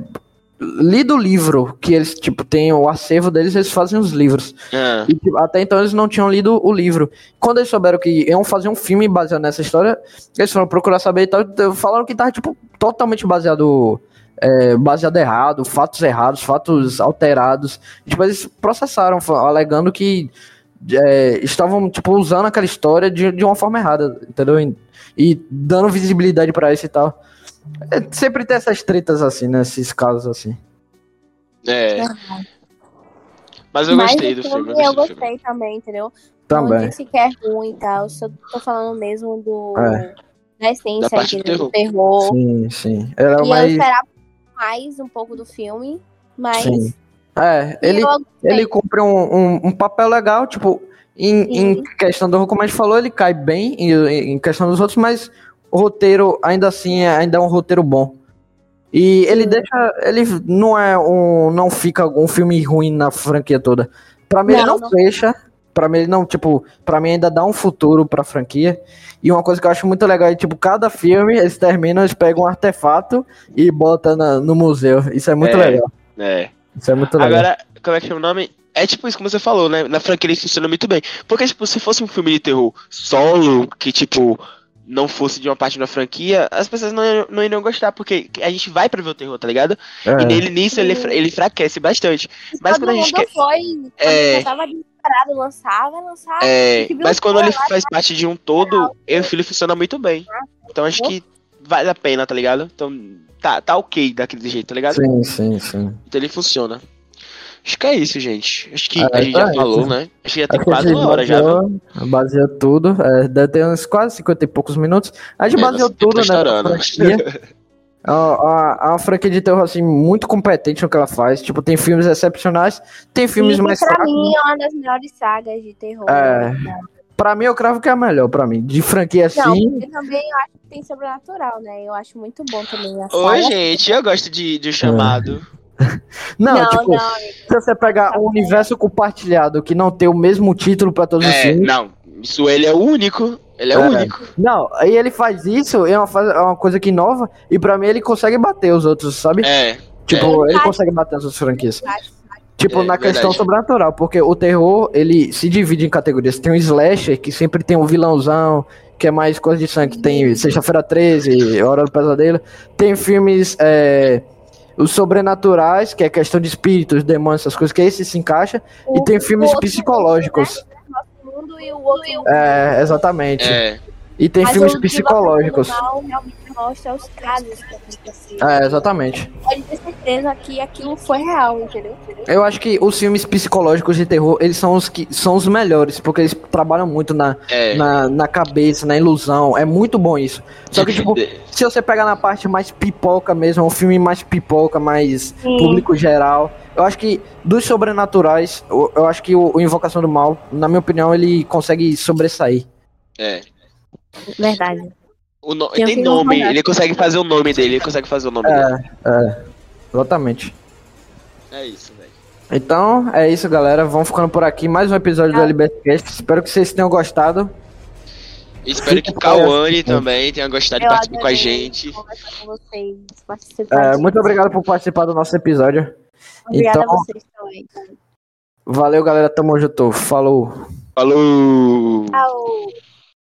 Speaker 1: lido o livro, que eles, tipo, tem o acervo deles, eles fazem os livros.
Speaker 2: Ah,
Speaker 1: E, tipo, até então eles não tinham lido o livro. Quando eles souberam que iam fazer um filme baseado nessa história, eles foram procurar saber e tal. Falaram que tava, tipo, totalmente baseado. É, baseado errado, fatos errados, fatos alterados. E, tipo, eles processaram, alegando que é, estavam, tipo, usando aquela história de, de uma forma errada, entendeu? E, e dando visibilidade pra isso e tal. É, sempre tem essas tretas assim, né? Esses casos assim.
Speaker 2: é. Mas eu
Speaker 3: Mas
Speaker 2: gostei do filme. Eu
Speaker 3: eu
Speaker 2: gostei filme.
Speaker 3: também, entendeu?
Speaker 1: Também.
Speaker 3: Não disse que é ruim e tal. Só tô falando mesmo do.
Speaker 1: É.
Speaker 3: Da essência
Speaker 2: Da parte do
Speaker 3: do terror.
Speaker 1: Sim, sim. Era
Speaker 3: E eu
Speaker 1: mais.
Speaker 3: esperava mais um pouco do filme, mas.
Speaker 1: Sim. É, ele, ele cumpre um, um, um papel legal, tipo, em, em questão do como a gente falou, ele cai bem em, em questão dos outros, mas o roteiro, ainda assim, é, ainda é um roteiro bom. E ele
Speaker 3: Sim.
Speaker 1: deixa. Ele não é um. Não fica um filme ruim na franquia toda. Pra mim, ele
Speaker 3: Não,
Speaker 1: não,
Speaker 3: não.
Speaker 1: fecha. Pra mim, ele não, tipo, pra mim ainda dá um futuro pra franquia. E uma coisa que eu acho muito legal é, tipo, cada filme, eles terminam, eles pegam um artefato e botam na- no museu. Isso é muito
Speaker 2: É.
Speaker 1: legal.
Speaker 2: É.
Speaker 1: Isso é muito legal.
Speaker 2: Agora, como é que chama o nome? É tipo isso como você falou, né? Na franquia ele funciona muito bem. Porque, tipo, se fosse um filme de terror solo, que, tipo, não fosse de uma parte da franquia, as pessoas não, iriam- não iriam gostar, porque a gente vai pra ver o terror, tá ligado?
Speaker 1: É.
Speaker 2: E nele, nisso, ele, ele enfraquece bastante. Mas
Speaker 3: todo
Speaker 2: quando a gente quer-
Speaker 3: foi.
Speaker 2: É.
Speaker 3: desesperado lançar, vai lançar.
Speaker 2: É, mas quando ele faz parte de um todo, eu e o filho funciona muito bem. Então acho que vale a pena, tá ligado? Então tá, tá ok daquele jeito, tá ligado?
Speaker 1: Sim, sim, sim.
Speaker 2: Então ele funciona. Acho que é isso, gente. Acho que
Speaker 1: É,
Speaker 2: a gente
Speaker 1: tá
Speaker 2: já
Speaker 1: isso.
Speaker 2: falou, né? Acho que já tem
Speaker 1: Acho
Speaker 2: quase uma hora já. viu?
Speaker 1: baseou, baseou tudo. É, deve ter uns quase 50 e poucos minutos. A gente
Speaker 2: É,
Speaker 1: baseou
Speaker 2: nosso tempo
Speaker 1: tudo,
Speaker 2: tá
Speaker 1: né? É uma, é uma franquia de terror, assim, muito competente no que ela faz. Tipo, tem filmes excepcionais, tem filmes
Speaker 3: E
Speaker 1: mais
Speaker 3: pra
Speaker 1: fracos.
Speaker 3: mim é uma das melhores sagas de terror.
Speaker 1: É.
Speaker 3: né?
Speaker 1: Pra mim, eu cravo que é a melhor, pra mim. De franquia
Speaker 3: Não,
Speaker 1: assim.
Speaker 3: porque também eu acho que tem sobrenatural, né? Eu acho muito bom também a
Speaker 2: Oi, gente, eu gosto de, de chamado.
Speaker 1: Não,
Speaker 3: Não,
Speaker 1: tipo,
Speaker 3: não,
Speaker 1: se você pegar um universo compartilhado que não tem o mesmo título pra todos os
Speaker 2: É,
Speaker 1: filmes.
Speaker 2: não. Isso ele é o único. Ele é o
Speaker 1: É.
Speaker 2: único.
Speaker 1: Não, aí ele faz isso, é uma, faz- é uma coisa que inova, e pra mim ele consegue bater os outros, sabe?
Speaker 2: É.
Speaker 1: Tipo,
Speaker 3: É.
Speaker 1: ele consegue bater as outras franquias. Tipo,
Speaker 2: É,
Speaker 1: na questão
Speaker 2: verdade.
Speaker 1: sobrenatural, porque o terror, ele se divide em categorias. Tem o slasher, que sempre tem um vilãozão, que é mais coisa de sangue. Tem Sexta-feira 13, Hora do Pesadelo. Tem filmes, é, os sobrenaturais, que é questão de espíritos, demônios, essas coisas, que esse se encaixa. E tem filmes
Speaker 3: outro
Speaker 1: psicológicos.
Speaker 3: E o outro.
Speaker 1: É, exatamente.
Speaker 2: É.
Speaker 1: E tem
Speaker 3: Mas
Speaker 1: filmes psicológicos.
Speaker 3: Mal realmente mostra os casos que aconteceram.
Speaker 1: É, exatamente.
Speaker 3: Pode ter certeza que aquilo foi real, entendeu?
Speaker 1: Eu acho que os filmes psicológicos de terror, eles são os que são os melhores, porque eles trabalham muito na,
Speaker 2: É.
Speaker 1: na, na cabeça, na ilusão. É muito bom isso. Só que, tipo, se você pegar na parte mais pipoca mesmo, um filme mais pipoca, mais
Speaker 3: Sim.
Speaker 1: público geral, eu acho que dos sobrenaturais, eu, eu acho que o, o Invocação do Mal, na minha opinião, ele consegue sobressair.
Speaker 2: É.
Speaker 3: Verdade.
Speaker 2: O no... Tem nome, ele consegue fazer o nome dele, ele consegue fazer o nome
Speaker 1: é,
Speaker 2: dele.
Speaker 1: É, exatamente.
Speaker 2: É isso, velho.
Speaker 1: Então, é isso, galera. Vamos ficando por aqui. Mais um episódio do LBcast. Espero que vocês tenham gostado.
Speaker 2: Espero que o Cauane também tenha gostado de participar com a gente. Com
Speaker 3: vocês,
Speaker 1: é, muito obrigado por participar do nosso episódio.
Speaker 3: Obrigada então, a vocês também.
Speaker 1: Valeu, galera. Tamo junto. Falou.
Speaker 2: Falou.
Speaker 3: Falou.